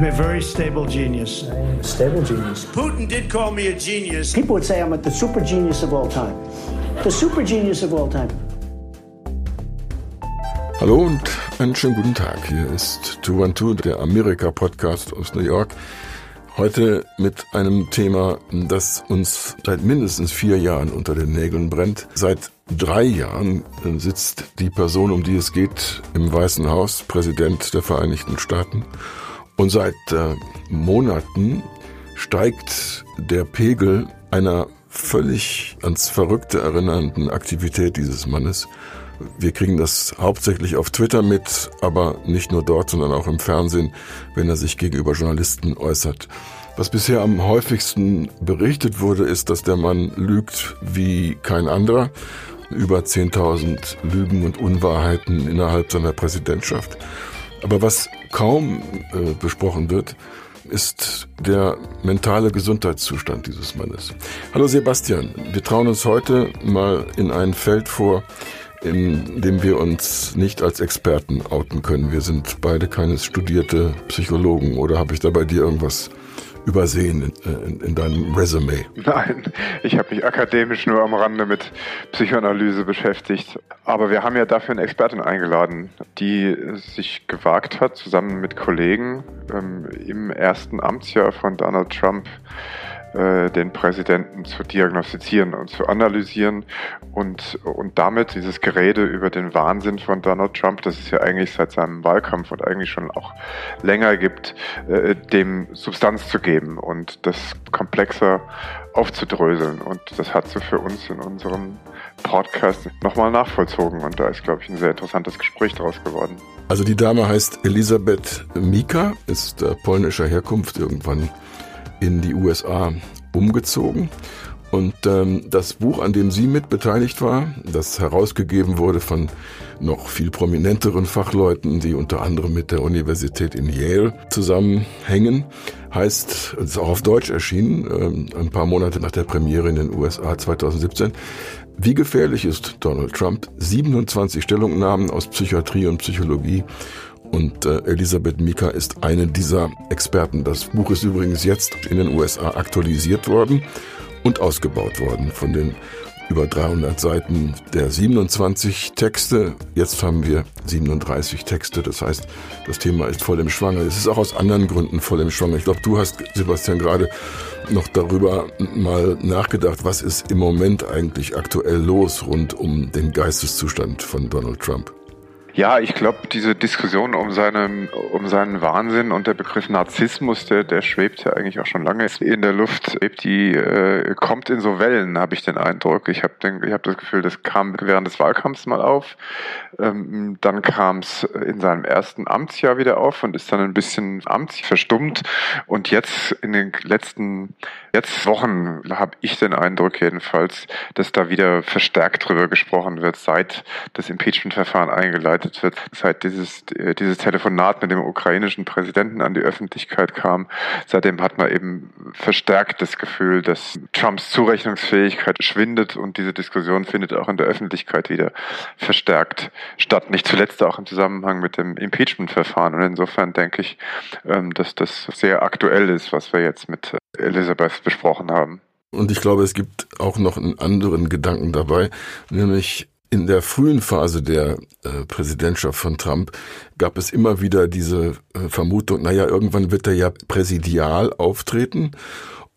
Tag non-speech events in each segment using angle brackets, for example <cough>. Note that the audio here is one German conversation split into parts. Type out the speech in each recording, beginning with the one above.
I'm a very stable genius. I'm a stable genius. Putin did call me a genius. People would say I'm the super genius of all time. The super genius of all time. Hallo und einen schönen guten Tag. Hier ist 212, der Amerika-Podcast aus New York. Heute mit einem Thema, das uns seit mindestens vier Jahren unter den Nägeln brennt. Seit drei Jahren sitzt die Person, um die es geht, im Weißen Haus, Präsident der Vereinigten Staaten. Und seit äh, Monaten steigt der Pegel einer völlig ans Verrückte erinnernden Aktivität dieses Mannes. Wir kriegen das hauptsächlich auf Twitter mit, aber nicht nur dort, sondern auch im Fernsehen, wenn er sich gegenüber Journalisten äußert. Was bisher am häufigsten berichtet wurde, ist, dass der Mann lügt wie kein anderer. Über 10.000 Lügen und Unwahrheiten innerhalb seiner Präsidentschaft. Aber was kaum äh, besprochen wird, ist der mentale Gesundheitszustand dieses Mannes. Hallo Sebastian, wir trauen uns heute mal in ein Feld vor, in dem wir uns nicht als Experten outen können. Wir sind beide keine studierte Psychologen oder habe ich da bei dir irgendwas übersehen in, in, in deinem Resümee? Nein, ich habe mich akademisch nur am Rande mit Psychoanalyse beschäftigt. Aber wir haben ja dafür eine Expertin eingeladen, die sich gewagt hat, zusammen mit Kollegen ähm, im ersten Amtsjahr von Donald Trump äh, den Präsidenten zu diagnostizieren und zu analysieren und, und damit dieses Gerede über den Wahnsinn von Donald Trump, das es ja eigentlich seit seinem Wahlkampf und eigentlich schon auch länger gibt, äh, dem Substanz zu geben und das komplexer aufzudröseln. Und das hat sie für uns in unserem Podcast nochmal nachvollzogen und da ist, glaube ich, ein sehr interessantes Gespräch daraus geworden. Also die Dame heißt Elisabeth Mika, ist äh, polnischer Herkunft, irgendwann in die USA umgezogen. Und ähm, das Buch, an dem sie mit beteiligt war, das herausgegeben wurde von noch viel prominenteren Fachleuten, die unter anderem mit der Universität in Yale zusammenhängen, heißt, ist auch auf Deutsch erschienen, ähm, ein paar Monate nach der Premiere in den USA 2017. Wie gefährlich ist Donald Trump? 27 Stellungnahmen aus Psychiatrie und Psychologie und äh, Elisabeth Mika ist eine dieser Experten. Das Buch ist übrigens jetzt in den USA aktualisiert worden und ausgebaut worden von den über 300 Seiten der 27 Texte. Jetzt haben wir 37 Texte. Das heißt, das Thema ist voll im Schwange. Es ist auch aus anderen Gründen voll im Schwange. Ich glaube, du hast, Sebastian, gerade noch darüber mal nachgedacht, was ist im Moment eigentlich aktuell los rund um den Geisteszustand von Donald Trump. Ja, ich glaube, diese Diskussion um seinen, um seinen Wahnsinn und der Begriff Narzissmus, der, der schwebt ja eigentlich auch schon lange in der Luft. Die äh, kommt in so Wellen, habe ich den Eindruck. Ich habe hab das Gefühl, das kam während des Wahlkampfs mal auf. Ähm, dann kam es in seinem ersten Amtsjahr wieder auf und ist dann ein bisschen amtsverstummt. verstummt. Und jetzt in den letzten jetzt Wochen habe ich den Eindruck jedenfalls, dass da wieder verstärkt drüber gesprochen wird, seit das Impeachment-Verfahren eingeleitet wird, seit dieses, äh, dieses Telefonat mit dem ukrainischen Präsidenten an die Öffentlichkeit kam. Seitdem hat man eben verstärkt das Gefühl, dass Trumps Zurechnungsfähigkeit schwindet und diese Diskussion findet auch in der Öffentlichkeit wieder verstärkt statt. Nicht zuletzt auch im Zusammenhang mit dem Impeachment-Verfahren. Und insofern denke ich, ähm, dass das sehr aktuell ist, was wir jetzt mit Elisabeth besprochen haben. Und ich glaube, es gibt auch noch einen anderen Gedanken dabei, nämlich in der frühen Phase der äh, Präsidentschaft von Trump gab es immer wieder diese äh, Vermutung, naja, irgendwann wird er ja präsidial auftreten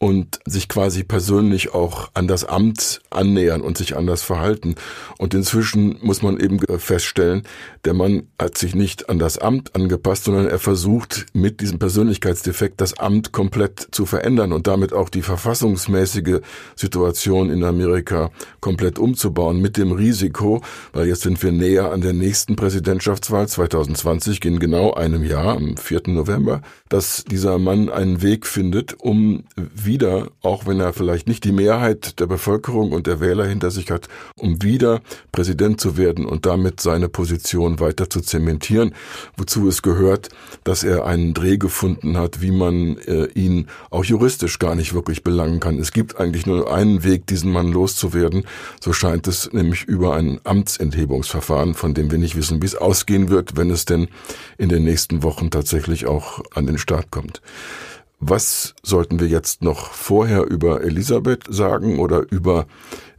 und sich quasi persönlich auch an das Amt annähern und sich anders verhalten. Und inzwischen muss man eben feststellen, der Mann hat sich nicht an das Amt angepasst, sondern er versucht mit diesem Persönlichkeitsdefekt das Amt komplett zu verändern und damit auch die verfassungsmäßige Situation in Amerika komplett umzubauen mit dem Risiko, weil jetzt sind wir näher an der nächsten Präsidentschaftswahl 2020, in genau einem Jahr, am 4. November, dass dieser Mann einen Weg findet, um wieder, auch wenn er vielleicht nicht die Mehrheit der Bevölkerung und der Wähler hinter sich hat, um wieder Präsident zu werden und damit seine Position weiter zu zementieren, wozu es gehört, dass er einen Dreh gefunden hat, wie man äh, ihn auch juristisch gar nicht wirklich belangen kann. Es gibt eigentlich nur einen Weg, diesen Mann loszuwerden, so scheint es nämlich über ein Amtsenthebungsverfahren, von dem wir nicht wissen, wie es ausgehen wird, wenn es denn in den nächsten Wochen tatsächlich auch an den Start kommt. Was sollten wir jetzt noch vorher über Elisabeth sagen oder über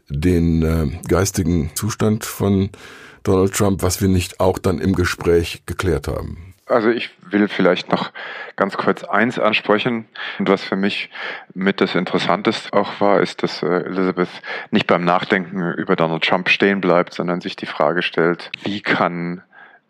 den äh, geistigen Zustand von Donald Trump, was wir nicht auch dann im Gespräch geklärt haben? Also ich will vielleicht noch ganz kurz eins ansprechen. Und was für mich mit das Interessanteste auch war, ist, dass äh, Elizabeth nicht beim Nachdenken über Donald Trump stehen bleibt, sondern sich die Frage stellt, wie kann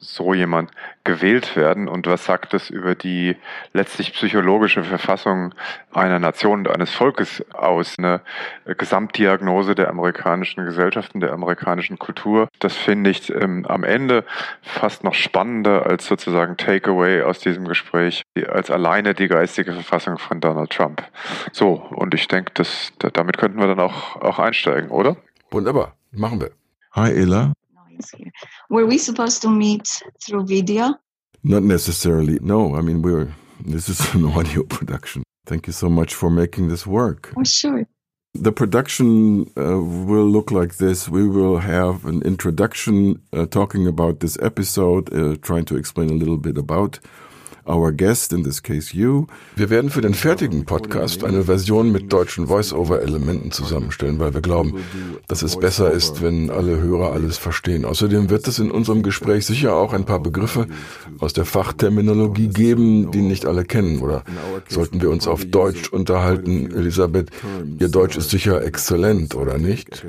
so jemand gewählt werden und was sagt das über die letztlich psychologische Verfassung einer Nation und eines Volkes aus? Eine Gesamtdiagnose der amerikanischen Gesellschaften, der amerikanischen Kultur. Das finde ich ähm, am Ende fast noch spannender als sozusagen Takeaway aus diesem Gespräch, als alleine die geistige Verfassung von Donald Trump. So, und ich denke, dass, damit könnten wir dann auch, auch einsteigen, oder? Wunderbar, machen wir. Hi, Ella. Here. Were we supposed to meet through video? Not necessarily. No, I mean we're this is <laughs> an audio production. Thank you so much for making this work. Oh, sure. The production uh, will look like this. We will have an introduction uh, talking about this episode, uh, trying to explain a little bit about our guest, in this case you. Wir werden für den fertigen Podcast eine Version mit deutschen Voice-Over-Elementen zusammenstellen, weil wir glauben, dass es besser ist, wenn alle Hörer alles verstehen. Außerdem wird es in unserem Gespräch sicher auch ein paar Begriffe aus der Fachterminologie geben, die nicht alle kennen. Oder sollten wir uns auf Deutsch unterhalten? Elisabeth, Ihr Deutsch ist sicher exzellent, oder nicht?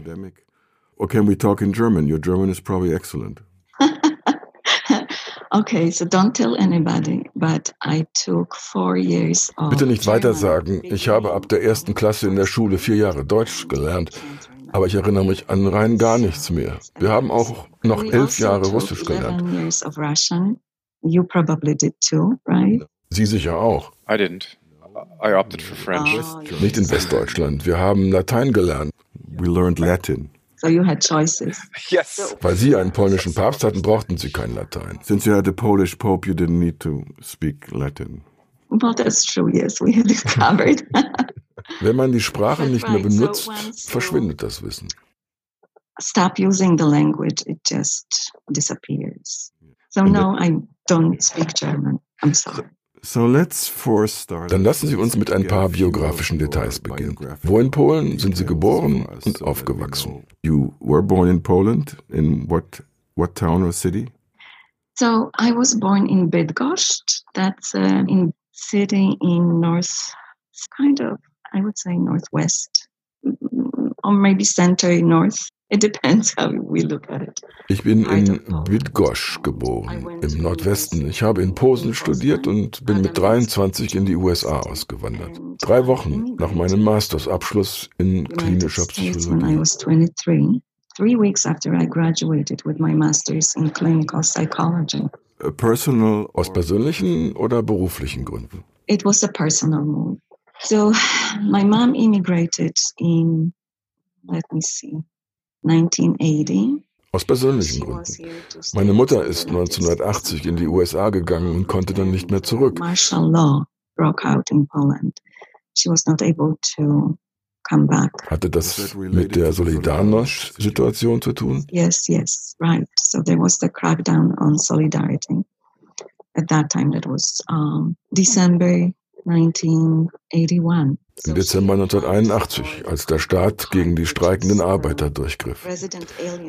Or can we talk in German? Your German is probably excellent. <laughs> Okay, so don't tell anybody, but I took four years of Bitte nicht weiter sagen. Ich habe ab der ersten Klasse in der Schule vier Jahre Deutsch gelernt, aber ich erinnere mich an rein gar nichts mehr. Wir haben auch noch elf also Jahre Russisch gelernt. You probably did too, right? Sie sicher auch. I didn't. I opted for French. Oh, Nicht in Westdeutschland. Wir haben Latein gelernt. We learned Latin. So you had choices. Yes. Weil Sie einen polnischen Papst hatten, brauchten Sie kein Latein. Since you had a Polish Pope, you didn't need to speak Latin. Well, that's true. Yes, we had <laughs> it covered. Wenn man die Sprache nicht mehr benutzt, verschwindet das Wissen. Stop using the language; it just disappears. So no, I don't speak German. I'm sorry. So let's for start Dann lassen Sie uns mit ein paar biografischen Details beginnen. Wo in Polen sind Sie geboren und aufgewachsen? You were born in Poland. In what what town or city? So I was born in Bydgoszcz. That's a in city in north, kind of, I would say northwest, mm, mm, mm, or maybe center north. It depends how we look at it. Ich bin in Bydgoszcz geboren, im Nordwesten. Ich habe in Posen studiert und bin mit 23 in die USA ausgewandert. Drei Wochen nach meinem Mastersabschluss in klinischer Psychologie. was 23, three weeks after I graduated with my master's in clinical psychology. A Personal aus persönlichen oder beruflichen Gründen? It was a personal move. So <sighs> my mom immigrated in, let me see, 1980. Aus persönlichen Gründen. Meine Mutter ist 1980 in die USA gegangen und konnte dann nicht mehr zurück. Martial law broke out in Poland. She was not able to come back. Hatte das mit der Solidarność-Situation zu tun? Yes, yes, right. So there was the crackdown on solidarity. At that time, that was um, December 1981. Im Dezember 1981, als der Staat gegen die streikenden Arbeiter durchgriff.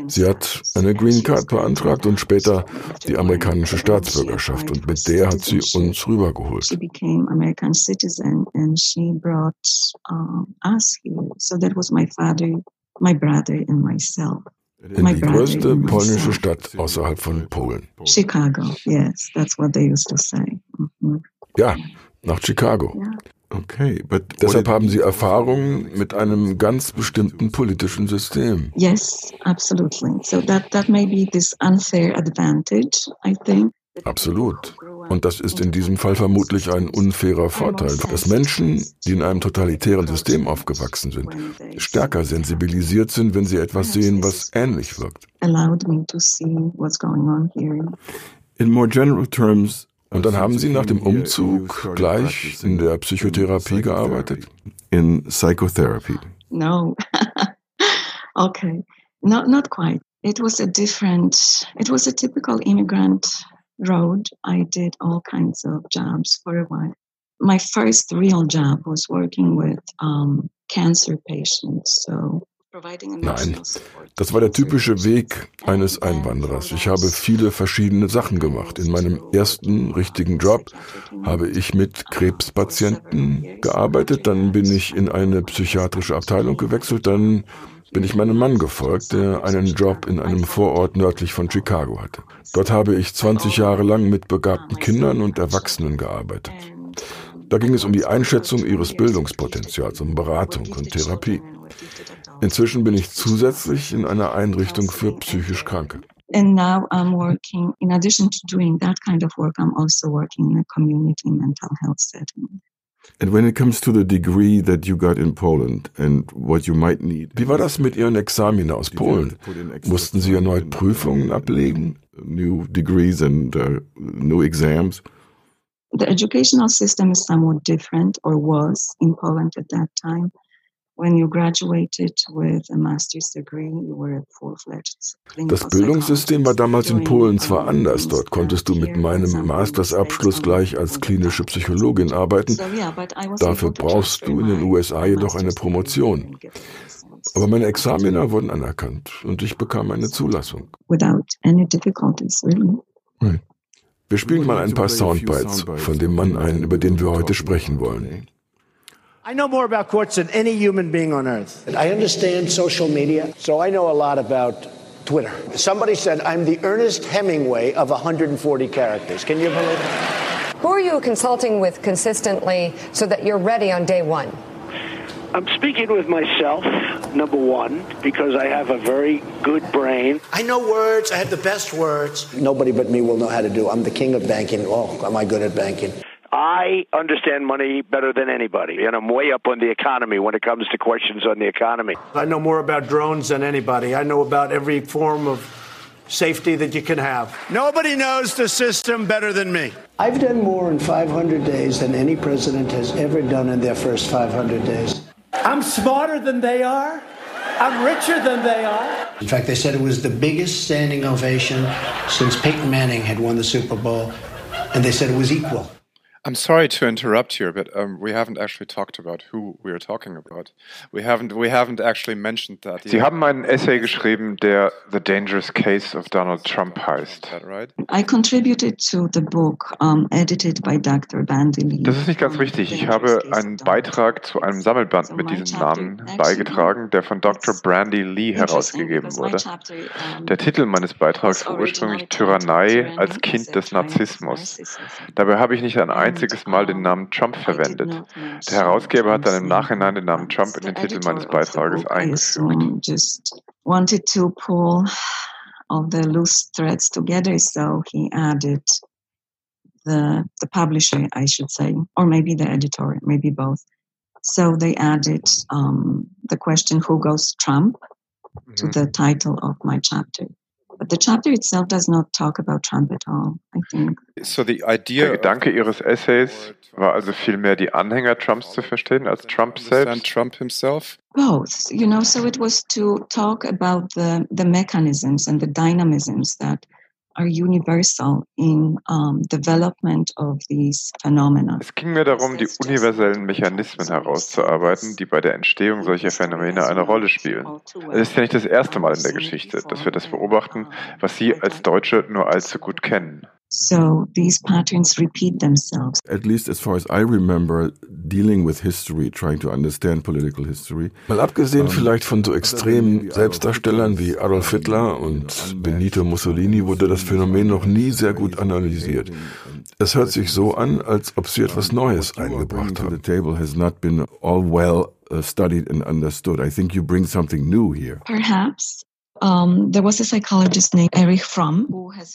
Sie hat eine Green Card beantragt und später die amerikanische Staatsbürgerschaft und mit der hat sie uns rübergeholt. She became American citizen and she brought us here. So that was my father, my brother, and myself. In die größte polnische Stadt außerhalb von Polen. Chicago, yes, that's what they used to say. Mhm. Ja, nach Chicago. Yeah. Okay, but deshalb haben Sie Erfahrungen mit einem ganz bestimmten politischen System. Yes, absolutely. So that that may be this unfair advantage, I think. Absolut. Und das ist in diesem Fall vermutlich ein unfairer Vorteil, dass Menschen, die in einem totalitären System aufgewachsen sind, stärker sensibilisiert sind, wenn sie etwas sehen, was ähnlich wirkt. In more general terms, und dann haben Sie nach dem Umzug gleich in der Psychotherapie gearbeitet? In Psychotherapy. No. <laughs> okay. Not not quite. It was a different it was a typical immigrant road. I did all kinds of jobs for a while. My first real job was working with um, cancer patients. So Nein, das war der typische Weg eines Einwanderers. Ich habe viele verschiedene Sachen gemacht. In meinem ersten richtigen Job habe ich mit Krebspatienten gearbeitet, dann bin ich in eine psychiatrische Abteilung gewechselt, dann bin ich meinem Mann gefolgt, der einen Job in einem Vorort nördlich von Chicago hatte. Dort habe ich 20 Jahre lang mit begabten Kindern und Erwachsenen gearbeitet. Da ging es um die Einschätzung ihres Bildungspotenzials, um Beratung und Therapie. Inzwischen bin ich zusätzlich in einer Einrichtung für psychisch Kranke. And now I'm working, in addition to doing that kind of work, I'm also working in a community mental health setting. And when it comes to the degree that you got in Poland and what you might need. Wie war das mit Ihren Examen aus Polen? Mussten Sie erneut Prüfungen ablegen? New degrees and uh, new exams? The educational system is somewhat different or was in Poland at that time. Das Bildungssystem war damals in Polen zwar anders. Dort konntest du mit meinem Mastersabschluss gleich als klinische Psychologin arbeiten. Dafür brauchst du in den USA jedoch eine Promotion. Aber meine Examina wurden anerkannt und ich bekam eine Zulassung. Wir spielen mal ein paar Soundbites von dem Mann ein, über den wir heute sprechen wollen. I know more about courts than any human being on earth. I understand social media, so I know a lot about Twitter. Somebody said I'm the Ernest Hemingway of 140 characters. Can you believe it? Who are you consulting with consistently so that you're ready on day one? I'm speaking with myself, number one, because I have a very good brain. I know words. I have the best words. Nobody but me will know how to do. I'm the king of banking. Oh, am I good at banking? I understand money better than anybody, and I'm way up on the economy when it comes to questions on the economy. I know more about drones than anybody. I know about every form of safety that you can have. Nobody knows the system better than me. I've done more in 500 days than any president has ever done in their first 500 days. I'm smarter than they are. I'm richer than they are. In fact, they said it was the biggest standing ovation since Peyton Manning had won the Super Bowl, and they said it was equal. I'm sorry to interrupt here, but um, we haven't actually talked about who we are talking about. We haven't we haven't actually mentioned that. Sie haben einen Essay geschrieben, der The Dangerous Case of Donald Trump heißt. Right? I contributed to the book um, edited by Dr. Bandy Lee. Das ist nicht ganz richtig. Ich habe einen Beitrag zu einem Sammelband mit diesem Namen beigetragen, der von Dr. Brandy Lee herausgegeben wurde. Der Titel meines Beitrags war ursprünglich Tyrannei als Kind des Narzissmus. Dabei habe ich nicht ein einziges Mal den Namen Trump verwendet. Der Herausgeber hat dann im Nachhinein den Namen Trump in den Titel meines Beitrages eingefügt. wanted to pull all the loose threads together, so he added the the publisher, I should say, or maybe the editor, maybe both. So they added um, the question, "Who goes Trump?" to the title of my chapter. But the chapter itself does not talk about Trump at all, I think. So the idea Der Gedanke Ihres Essays war also vielmehr die Anhänger Trumps zu verstehen als Trump selbst? Trump himself? Both, you know, so it was to talk about the, the mechanisms and the dynamisms that are universal in um, development of these phenomena. Es ging mir darum, die universellen Mechanismen herauszuarbeiten, die bei der Entstehung solcher Phänomene eine Rolle spielen. Es ist ja nicht das erste Mal in der Geschichte, dass wir das beobachten, was Sie als Deutsche nur allzu gut kennen. So these patterns repeat themselves. At least as far as I remember dealing with history, trying to understand political history. Mal abgesehen um, vielleicht von so extremen Selbstdarstellern wie Adolf Hitler und Benito Mussolini wurde das Phänomen noch nie sehr gut analysiert. Es hört sich so an, als ob sie etwas Neues eingebracht haben. The table has not been all well uh, studied and understood. I think you bring something new here. Perhaps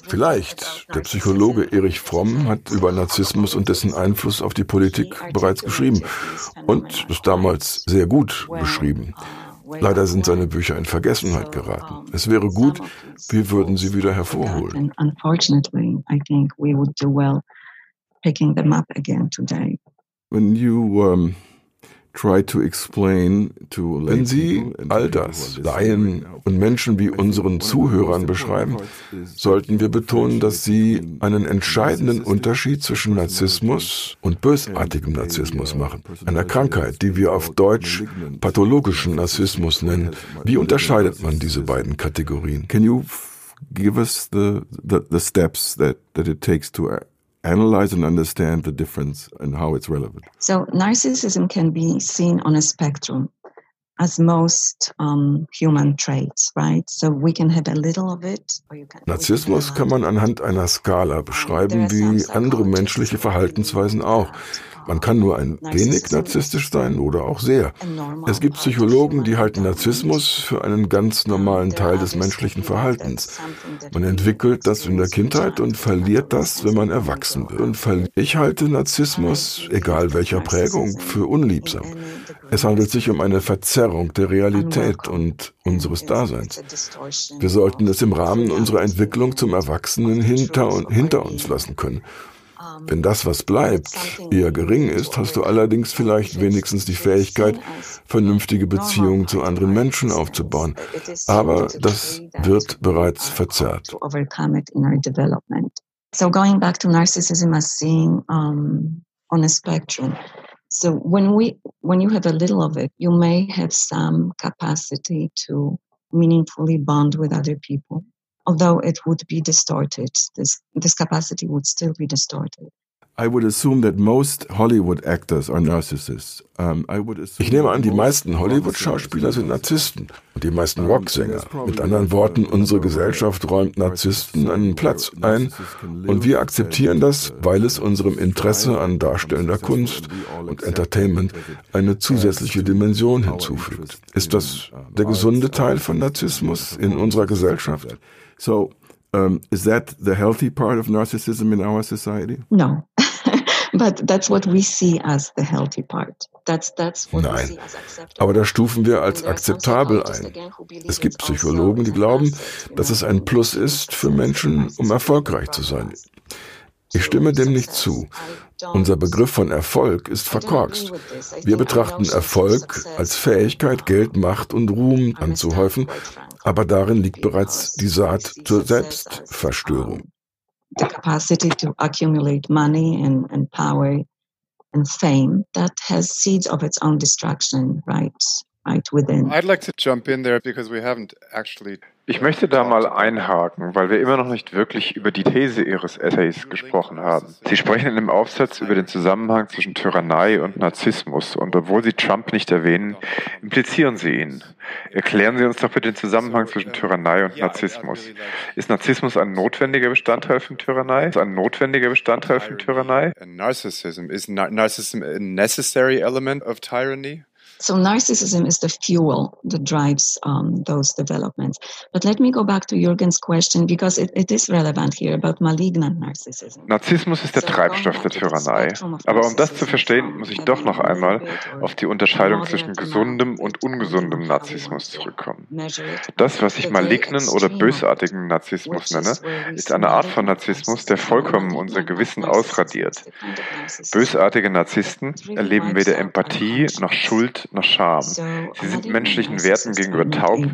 Vielleicht. Der Psychologe Erich Fromm hat über Narzissmus und dessen Einfluss auf die Politik bereits geschrieben und es damals sehr gut beschrieben. Leider sind seine Bücher in Vergessenheit geraten. Es wäre gut, wir würden sie wieder hervorholen. When you um, try to explain to Wenn Sie all das Laien und Menschen wie unseren Zuhörern beschreiben, sollten wir betonen, dass Sie einen entscheidenden Unterschied zwischen Narzissmus und bösartigem Narzissmus machen. Einer Krankheit, die wir auf Deutsch pathologischen Narzissmus nennen. Wie unterscheidet man diese beiden Kategorien? Can you give us the, the, the steps that, that it takes to analyze and understand the difference and how it's relevant. So, narcissism can be seen on a spectrum as most um, human traits, right? So we can have a little of it. Can, Narzissmus kann man anhand einer Skala beschreiben, wie andere menschliche Verhaltensweisen auch. Man kann nur ein wenig narzisstisch sein oder auch sehr. Es gibt Psychologen, die halten Narzissmus für einen ganz normalen Teil des menschlichen Verhaltens. Man entwickelt das in der Kindheit und verliert das, wenn man erwachsen wird. Und ich halte Narzissmus, egal welcher Prägung, für unliebsam. Es handelt sich um eine Verzerrung der Realität und unseres Daseins. Wir sollten es im Rahmen unserer Entwicklung zum Erwachsenen hinter, hinter uns lassen können. Wenn das, was bleibt, eher gering ist, hast du allerdings vielleicht wenigstens die Fähigkeit, vernünftige Beziehungen zu anderen Menschen aufzubauen. Aber das wird bereits verzerrt. So going back to narcissism as seeing um, on a spectrum. So when we when you have a little of it, you may have some capacity to meaningfully bond with other people although it would be distorted. This, this capacity would still be distorted. I would assume that most Hollywood actors are narcissists. Um, ich nehme an, die meisten Hollywood-Schauspieler sind Narzissten und die meisten Rocksänger. Mit anderen Worten, unsere Gesellschaft räumt Narzissten einen Platz ein und wir akzeptieren das, weil es unserem Interesse an darstellender Kunst und Entertainment eine zusätzliche Dimension hinzufügt. Ist das der gesunde Teil von Narzissmus in unserer Gesellschaft? So, um, is that the healthy part of narcissism in our society? No. <laughs> But that's what we see as the healthy part. That's, that's what Nein, we see as aber das stufen wir als akzeptabel ein. Es gibt Psychologen, die glauben, dass es ein Plus ist für Menschen, um erfolgreich zu sein. Ich stimme dem nicht zu. Unser Begriff von Erfolg ist verkorkst. Wir betrachten Erfolg als Fähigkeit, Geld, Macht und Ruhm anzuhäufen, aber darin liegt bereits die Saat zur Selbstverstörung. The capacity to accumulate money and, and power and fame that has seeds of its own destruction, right? Right within. I'd like to jump in there because we haven't actually ich möchte da mal einhaken, weil wir immer noch nicht wirklich über die These Ihres Essays gesprochen haben. Sie sprechen in dem Aufsatz über den Zusammenhang zwischen Tyrannei und Narzissmus und obwohl Sie Trump nicht erwähnen, implizieren Sie ihn. Erklären Sie uns doch bitte den Zusammenhang zwischen Tyrannei und Narzissmus. Ist Narzissmus ein notwendiger Bestandteil von Tyrannei? Ist ein notwendiger Bestandteil von Tyrannei? Narcissism is narcissism a necessary element of tyranny? So narcissism is the fuel that drives um, those developments. But let me go back to Jürgen's question because it, it is relevant here about malignant narcissism. Narzissmus ist der Treibstoff der Tyrannei. Aber um das zu verstehen, muss ich doch noch einmal auf die Unterscheidung zwischen gesundem und ungesundem Narzissmus zurückkommen. Das, was ich malignen oder bösartigen Narzissmus nenne, ist eine Art von Narzissmus, der vollkommen unser Gewissen ausradiert. Bösartige Narzissten erleben weder Empathie noch Schuld nach Scham. Sie sind menschlichen Werten gegenüber taub.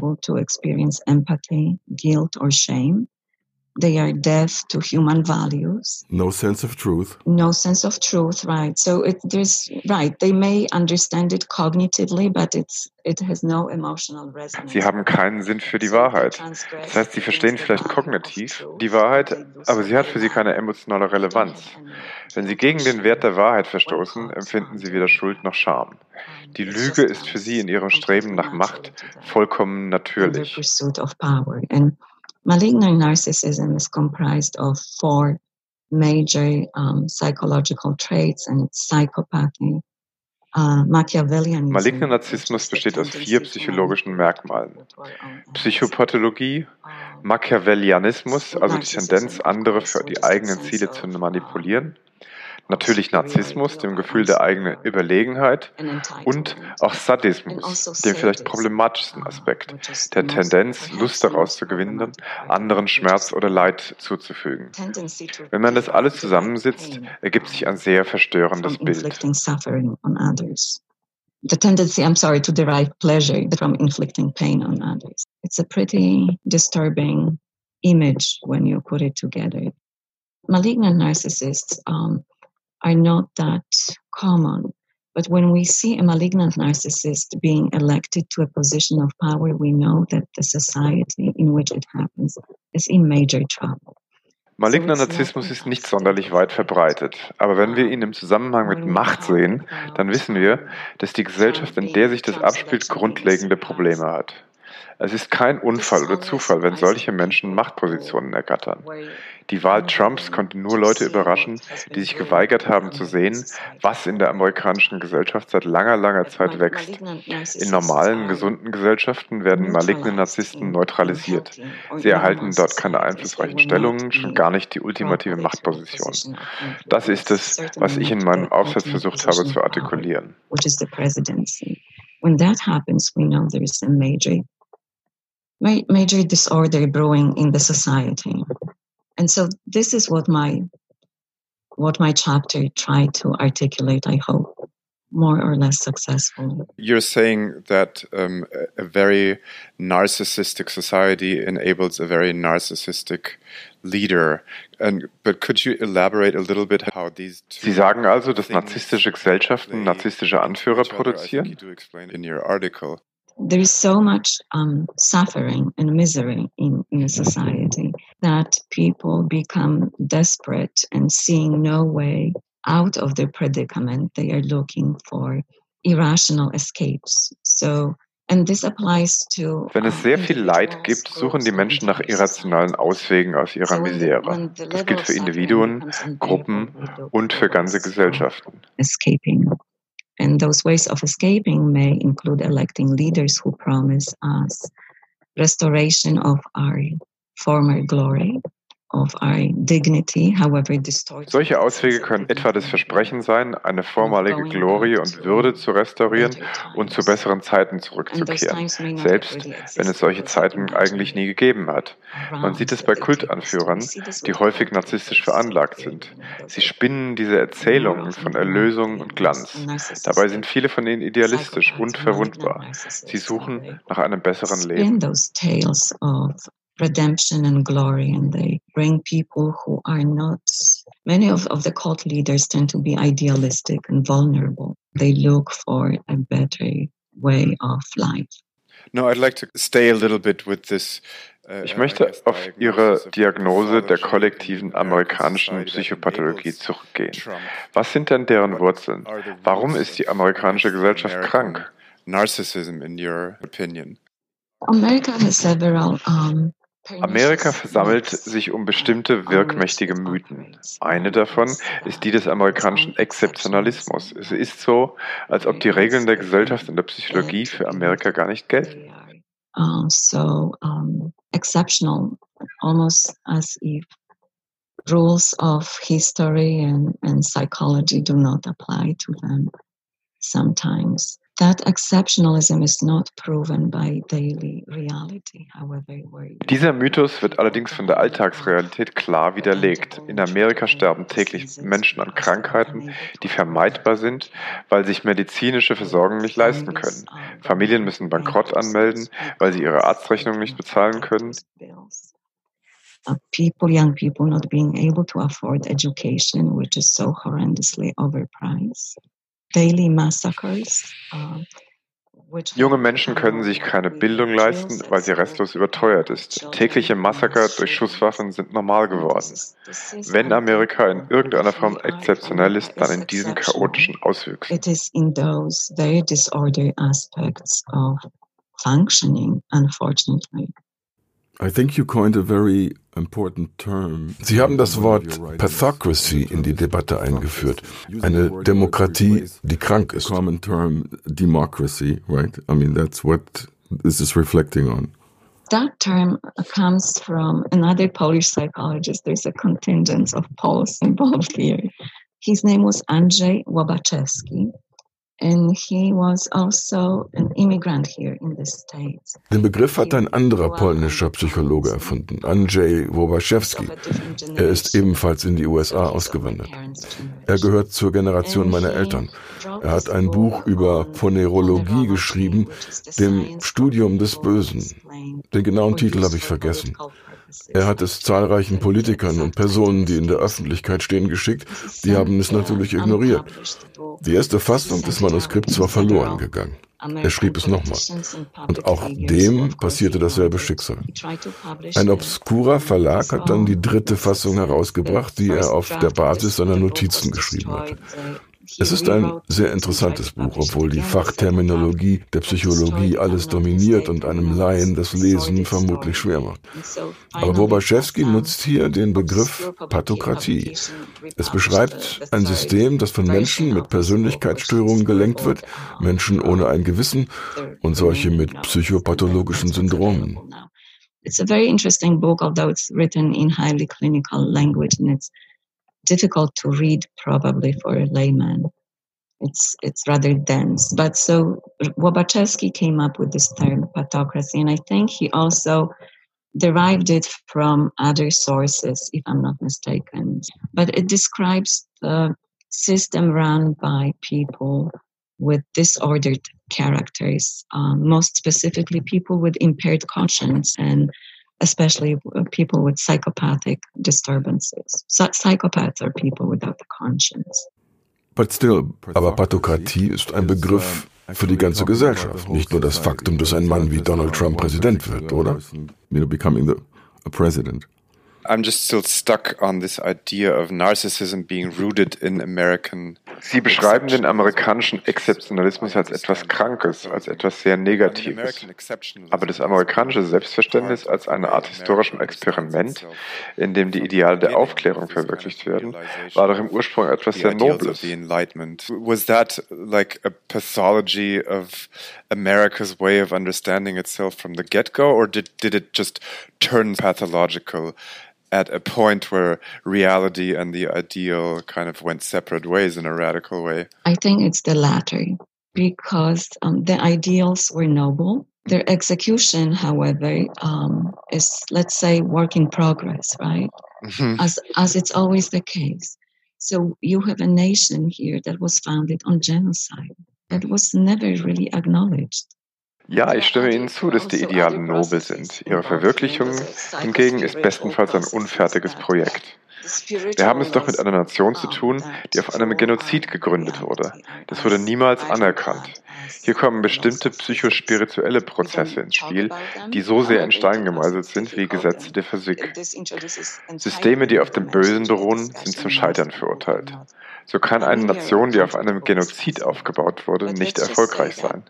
They are deaf to human values. No sense of truth. No sense of truth, right? So it, there's right. They may understand it cognitively, but it's it has no emotional resonance. Sie haben keinen Sinn für die Wahrheit. Das heißt, sie verstehen vielleicht kognitiv die Wahrheit, aber sie hat für sie keine emotionale Relevanz. Wenn sie gegen den Wert der Wahrheit verstoßen, empfinden sie weder Schuld noch Scham. Die Lüge ist für sie in ihrem Streben nach Macht vollkommen natürlich. Malignant narcissism is comprised of four major um, psychological traits, and psychopathy, Uh, Maligner Narzissmus besteht aus vier psychologischen Merkmalen. Psychopathologie, Machiavellianismus, also die Tendenz, andere für die eigenen Ziele zu manipulieren, natürlich Narzissmus, dem Gefühl der eigenen Überlegenheit und auch Sadismus, also dem vielleicht problematischsten Aspekt, der Tendenz, Lust daraus zu gewinnen, anderen Schmerz oder Leid zuzufügen. Wenn man das alles zusammensitzt, ergibt sich ein sehr verstörendes Bild. the tendency, I'm sorry, to derive pleasure from inflicting pain on others. It's a pretty disturbing image when you put it together. Malignant narcissists um, are not that common. But when we see a malignant narcissist being elected to a position of power, we know that the society in which it happens is in major trouble. Maligner Narzissmus ist nicht sonderlich weit verbreitet, aber wenn wir ihn im Zusammenhang mit Macht sehen, dann wissen wir, dass die Gesellschaft, in der sich das abspielt, grundlegende Probleme hat. Es ist kein Unfall oder Zufall, wenn solche Menschen Machtpositionen ergattern. Die Wahl Trumps konnte nur Leute überraschen, die sich geweigert haben zu sehen, was in der amerikanischen Gesellschaft seit langer, langer Zeit wächst. In normalen, gesunden Gesellschaften werden maligne Narzissten neutralisiert. Sie erhalten dort keine einflussreichen Stellungen, schon gar nicht die ultimative Machtposition. Das ist es, was ich in meinem Aufsatz versucht habe zu artikulieren. When that happens, we know there is a major major disorder brewing in the society. And so this is what my what my chapter tried to articulate, I hope, more or less successfully. You're saying that um, a very narcissistic society enables a very narcissistic leader. And, but could you elaborate a little bit how these Sie sagen also, dass narzisstische Gesellschaften narzisstische Anführer produzieren? In your article. There is so much um, suffering and misery in, in society that people become desperate and seeing no way out of their predicament. They are looking for irrational escapes. So Wenn es sehr viel Leid gibt, suchen die Menschen nach irrationalen Auswegen aus ihrer Misere. Das gilt für Individuen, Gruppen und für ganze Gesellschaften. And those ways of escaping may include electing leaders who promise us restoration of our former glory Solche Auswege können etwa das Versprechen sein, eine vormalige Glorie und Würde zu restaurieren und zu besseren Zeiten zurückzukehren, selbst wenn es solche Zeiten eigentlich nie gegeben hat. Man sieht es bei Kultanführern, die häufig narzisstisch veranlagt sind. Sie spinnen diese Erzählungen von Erlösung und Glanz. Dabei sind viele von ihnen idealistisch und verwundbar. Sie suchen nach einem besseren Leben redemption and glory and they bring people who are not many of, of the cult leaders tend to be idealistic and vulnerable they look for a better way of life no i'd like to stay a little bit with this uh, ich möchte auf Ihre Diagnose der kollektiven amerikanischen Psychopathologie zurückgehen. Was sind denn deren Wurzeln? Warum ist die amerikanische Gesellschaft krank? Narcissism, in your opinion? America has several um, Amerika versammelt sich um bestimmte wirkmächtige Mythen. Eine davon ist die des amerikanischen Exzeptionalismus. Es ist so, als ob die Regeln der Gesellschaft und der Psychologie für Amerika gar nicht gelten. so um, exceptional, almost as if rules of history and, and psychology do not apply to them sometimes. Dieser Mythos wird allerdings von der Alltagsrealität klar widerlegt. In Amerika sterben täglich Menschen an Krankheiten, die vermeidbar sind, weil sich medizinische Versorgung nicht leisten können. Familien müssen Bankrott anmelden, weil sie ihre Arztrechnung nicht bezahlen können. people, young people not being able to afford education, which is so horrendously overpriced. Daily massacres. Uh, Junge Menschen können sich keine Bildung leisten, weil sie restlos überteuert ist. Tägliche Massaker durch Schusswaffen sind normal geworden. Wenn Amerika in irgendeiner Form exzeptionell ist, dann in diesen chaotischen Auswüchsen. It is in those very disordered aspects of functioning, unfortunately. I think you coined a very important term. Sie haben das Wort Pathocracy in die Debatte eingeführt. Eine Demokratie, die krank ist. Common term democracy, right? I mean, that's what this is reflecting on. That term comes from another Polish psychologist. There's a contingent of Poles involved here. His name was Andrzej Łobaszewski. Den Begriff hat ein anderer polnischer Psychologe erfunden, Andrzej Wobaszewski. Er ist ebenfalls in die USA ausgewandert. Er gehört zur Generation meiner Eltern. Er hat ein Buch über Ponerologie geschrieben, dem Studium des Bösen. Den genauen Titel habe ich vergessen. Er hat es zahlreichen Politikern und Personen, die in der Öffentlichkeit stehen, geschickt. Die haben es natürlich ignoriert. Die erste Fassung des Manuskripts war verloren gegangen. Er schrieb es nochmal. Und auch dem passierte dasselbe Schicksal. Ein obskurer Verlag hat dann die dritte Fassung herausgebracht, die er auf der Basis seiner Notizen geschrieben hatte. Es ist ein sehr interessantes Buch, obwohl die Fachterminologie der Psychologie alles dominiert und einem Laien das Lesen vermutlich schwer macht. Aber Bobaschewski nutzt hier den Begriff Pathokratie. Es beschreibt ein System, das von Menschen mit Persönlichkeitsstörungen gelenkt wird, Menschen ohne ein Gewissen und solche mit psychopathologischen Syndromen. It's a very interesting book, although it's written in highly clinical language and it's difficult to read probably for a layman. It's it's rather dense. But so Wobachewski came up with this term pathocracy, and I think he also derived it from other sources, if I'm not mistaken. But it describes the system run by people with disordered characters, um, most specifically people with impaired conscience and especially uh, people with psychopathic disturbances. Psychopaths are people without a conscience. But still, aber Pathokratie ist ein Begriff für die ganze Gesellschaft, nicht nur das Faktum, dass ein Mann wie Donald Trump Präsident wird, oder? I'm just still stuck on this idea of narcissism being rooted in American. Sie beschreiben den amerikanischen Exzeptionalismus als etwas Krankes, als etwas sehr Negatives. Aber das amerikanische Selbstverständnis als eine Art historischem Experiment, in dem die Ideale der Aufklärung verwirklicht werden, war doch im Ursprung etwas sehr Nobles. Was that like a pathology of America's way of understanding itself from the get-go, or did, did it just turn pathological? At a point where reality and the ideal kind of went separate ways in a radical way? I think it's the latter because um, the ideals were noble. Their execution, however, um, is, let's say, work in progress, right? Mm-hmm. As, as it's always the case. So you have a nation here that was founded on genocide that was never really acknowledged. Ja, ich stimme Ihnen zu, dass die Ideale nobel sind. Ihre Verwirklichung hingegen ist bestenfalls ein unfertiges Projekt. Wir haben es doch mit einer Nation zu tun, die auf einem Genozid gegründet wurde. Das wurde niemals anerkannt. Hier kommen bestimmte psychospirituelle Prozesse ins Spiel, die so sehr in Stein gemeißelt sind wie Gesetze der Physik. Systeme, die auf dem Bösen beruhen, sind zum Scheitern verurteilt. So kann eine Nation, die auf einem Genozid aufgebaut wurde, nicht erfolgreich sein.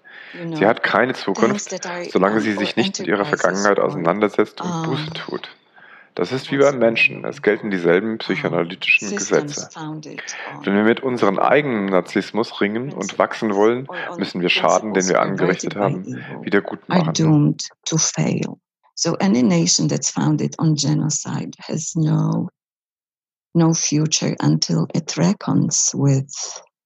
Sie hat keine Zukunft, solange sie sich nicht mit ihrer Vergangenheit auseinandersetzt und Buße tut. Das ist wie beim Menschen. Es gelten dieselben psychoanalytischen Gesetze. Wenn wir mit unserem eigenen Narzissmus ringen und wachsen wollen, müssen wir Schaden, den wir angerichtet haben, wieder gut machen. So any nation that's founded on genocide has no no future until it reckons with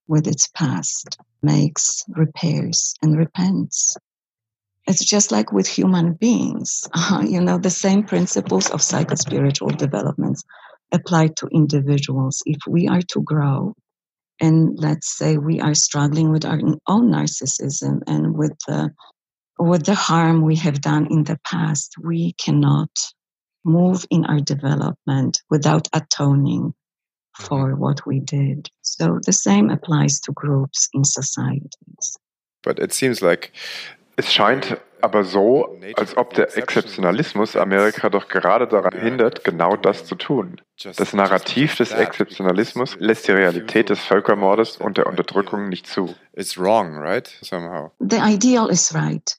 with its past, makes repairs and repents. It's just like with human beings. Uh, <laughs> you know, the same principles of psychospiritual developments apply to individuals. If we are to grow, and let's say we are struggling with our own narcissism and with the with the harm we have done in the past, we cannot move in our development without atoning for mm-hmm. what we did. So the same applies to groups in societies. But it seems like Es scheint aber so, als ob der Exzeptionalismus Amerika doch gerade daran hindert, genau das zu tun. Das Narrativ des Exzeptionalismus lässt die Realität des Völkermordes und der Unterdrückung nicht zu. It's wrong, right? Somehow. The ideal is right,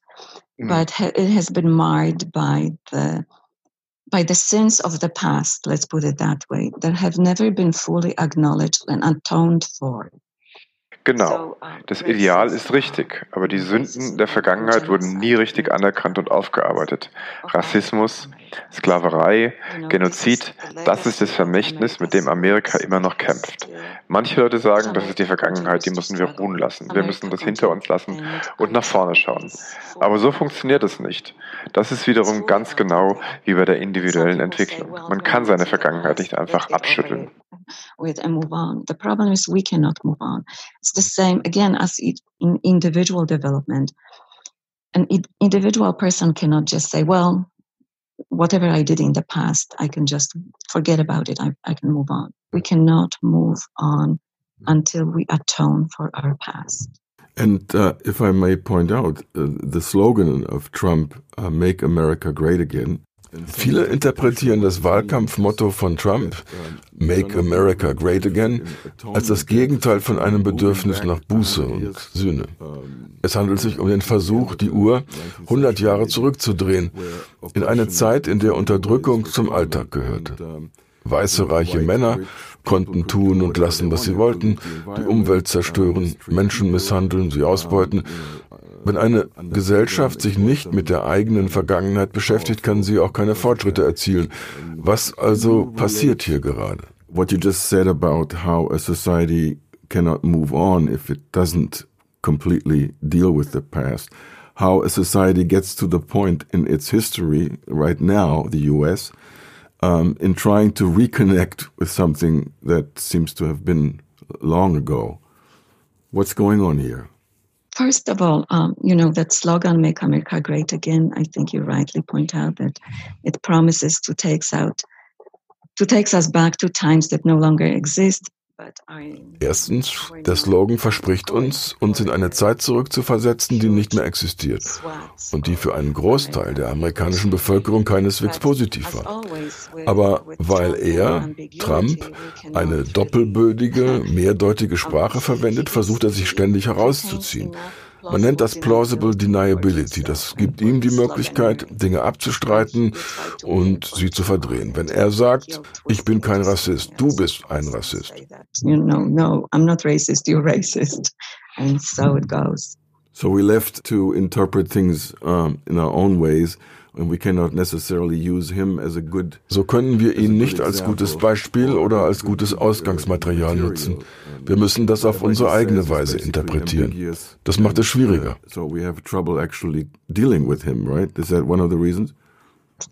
mm. but it has been marred by the by the sins of the past, let's put it that way, that have never been fully acknowledged and atoned for. Genau. Das Ideal ist richtig, aber die Sünden der Vergangenheit wurden nie richtig anerkannt und aufgearbeitet. Rassismus, Sklaverei, Genozid, das ist das Vermächtnis, mit dem Amerika immer noch kämpft. Manche Leute sagen, das ist die Vergangenheit, die müssen wir ruhen lassen. Wir müssen das hinter uns lassen und nach vorne schauen. Aber so funktioniert es nicht. Das ist wiederum ganz genau wie bei der individuellen Entwicklung. Man kann seine Vergangenheit nicht einfach abschütteln. With and move on. The problem is we cannot move on. It's the same again as in individual development. An individual person cannot just say, well, whatever I did in the past, I can just forget about it. I, I can move on. We cannot move on until we atone for our past. And uh, if I may point out, uh, the slogan of Trump, uh, Make America Great Again, Viele interpretieren das Wahlkampfmotto von Trump, Make America Great Again, als das Gegenteil von einem Bedürfnis nach Buße und Sühne. Es handelt sich um den Versuch, die Uhr 100 Jahre zurückzudrehen, in eine Zeit, in der Unterdrückung zum Alltag gehörte. Weiße, reiche Männer konnten tun und lassen, was sie wollten, die Umwelt zerstören, Menschen misshandeln, sie ausbeuten, wenn eine Gesellschaft sich nicht mit der eigenen Vergangenheit beschäftigt, kann sie auch keine Fortschritte erzielen. Was also passiert hier gerade? What you just said about how a society cannot move on if it doesn't completely deal with the past. How a society gets to the point in its history right now, the US, um, in trying to reconnect with something that seems to have been long ago. What's going on here? First of all, um, you know, that slogan, Make America Great Again, I think you rightly point out that it promises to take out to takes us back to times that no longer exist, Erstens, der Slogan verspricht uns, uns in eine Zeit zurückzuversetzen, die nicht mehr existiert und die für einen Großteil der amerikanischen Bevölkerung keineswegs positiv war. Aber weil er, Trump, eine doppelbödige, <laughs> mehrdeutige Sprache verwendet, versucht er sich ständig herauszuziehen. Man nennt das Plausible Deniability. Das gibt ihm die Möglichkeit, Dinge abzustreiten und sie zu verdrehen. Wenn er sagt, ich bin kein Rassist, du bist ein Rassist. You know, no, I'm not racist, you're racist. And so it goes. So we left to interpret things um, in our own ways. So können wir ihn nicht als gutes Beispiel oder als gutes Ausgangsmaterial nutzen. Wir müssen das auf unsere eigene Weise interpretieren. Das macht es schwieriger. So we have trouble actually dealing with him, right? Is that one of the reasons?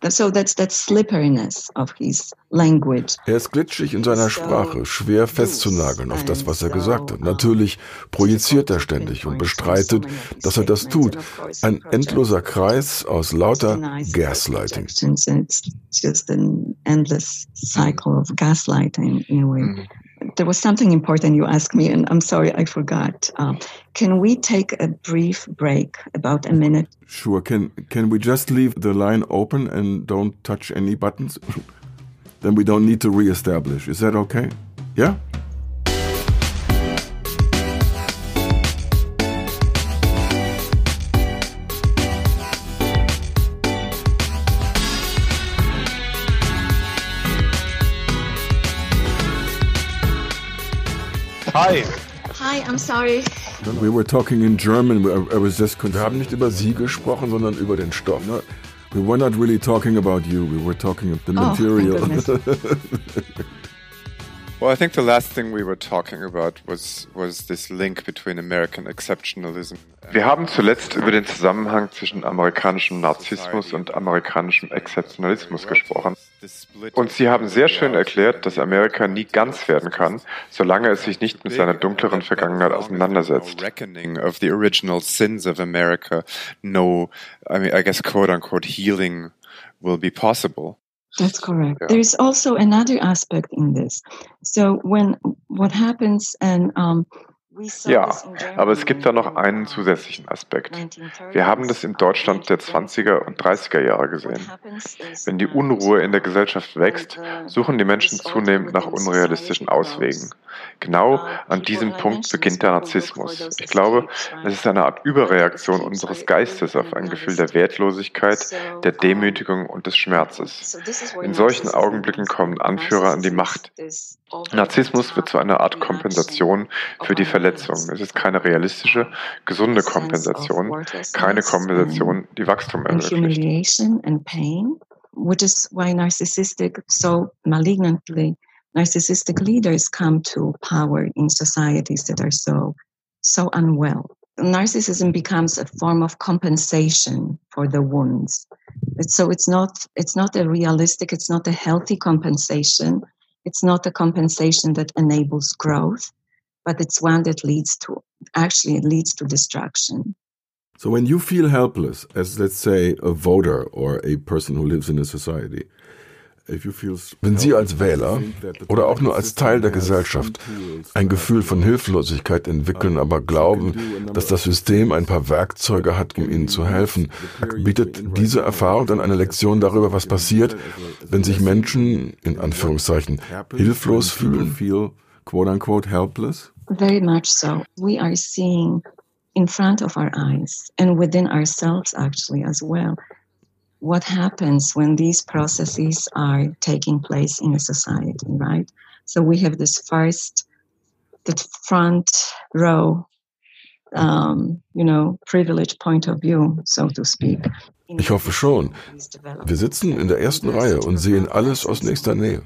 So that's that slipperiness of his language. Er ist glitschig in seiner Sprache, schwer festzunageln auf das, was er gesagt hat. Natürlich projiziert er ständig und bestreitet, dass er das tut. Ein endloser Kreis aus lauter Gaslighting. It's just an endless cycle of gaslighting in a way. There was something important you asked me, and I'm sorry I forgot. Um, can we take a brief break, about a minute? Sure. Can can we just leave the line open and don't touch any buttons? <laughs> then we don't need to reestablish. Is that okay? Yeah. Hi. Hi, I'm sorry. We were talking in German. I was just. Wir haben nicht über Sie gesprochen, sondern über den Stoff. We were not really talking about you. We were talking about the oh, material. <laughs> Well, I think the last thing we were talking about was was this link between American exceptionalism. Wir haben zuletzt über den Zusammenhang zwischen amerikanischem Narzissmus und amerikanischem Exzeptionalismus gesprochen. Und Sie haben sehr schön erklärt, dass Amerika nie ganz werden kann, solange es sich nicht mit seiner dunkleren Vergangenheit auseinandersetzt. Reckoning of the original sins of America, no, I mean, I guess quote unquote healing will be possible. That's correct. Yeah. There is also another aspect in this. So when what happens and um, Ja, aber es gibt da noch einen zusätzlichen Aspekt. Wir haben das in Deutschland der 20er und 30er Jahre gesehen. Wenn die Unruhe in der Gesellschaft wächst, suchen die Menschen zunehmend nach unrealistischen Auswegen. Genau an diesem Punkt beginnt der Narzissmus. Ich glaube, es ist eine Art Überreaktion unseres Geistes auf ein Gefühl der Wertlosigkeit, der Demütigung und des Schmerzes. In solchen Augenblicken kommen Anführer an die Macht. Narzissmus wird zu einer Art Kompensation für die Verletzung. Es ist keine realistische, gesunde Kompensation, keine Kompensation, die Wachstum ermöglicht. Which is why narcissistic, so malignantly, narcissistic leaders come to power in societies that are so, so unwell. Narcissism becomes a form of compensation for the wounds. So it's not, it's not a realistic, it's not a healthy compensation It's not a compensation that enables growth, but it's one that leads to actually it leads to destruction. So when you feel helpless, as let's say a voter or a person who lives in a society, Wenn Sie als Wähler oder auch nur als Teil der Gesellschaft ein Gefühl von Hilflosigkeit entwickeln, aber glauben, dass das System ein paar Werkzeuge hat, um Ihnen zu helfen, bietet diese Erfahrung dann eine Lektion darüber, was passiert, wenn sich Menschen in Anführungszeichen hilflos fühlen? Very much so. We are seeing in front of our eyes and within ourselves actually as well what happens when these processes are taking place in a society, right? So we have this first, the front row, um, you know, privileged point of view, so to speak. Ich hoffe schon. Wir sitzen in der ersten Reihe und sehen alles aus nächster Nähe.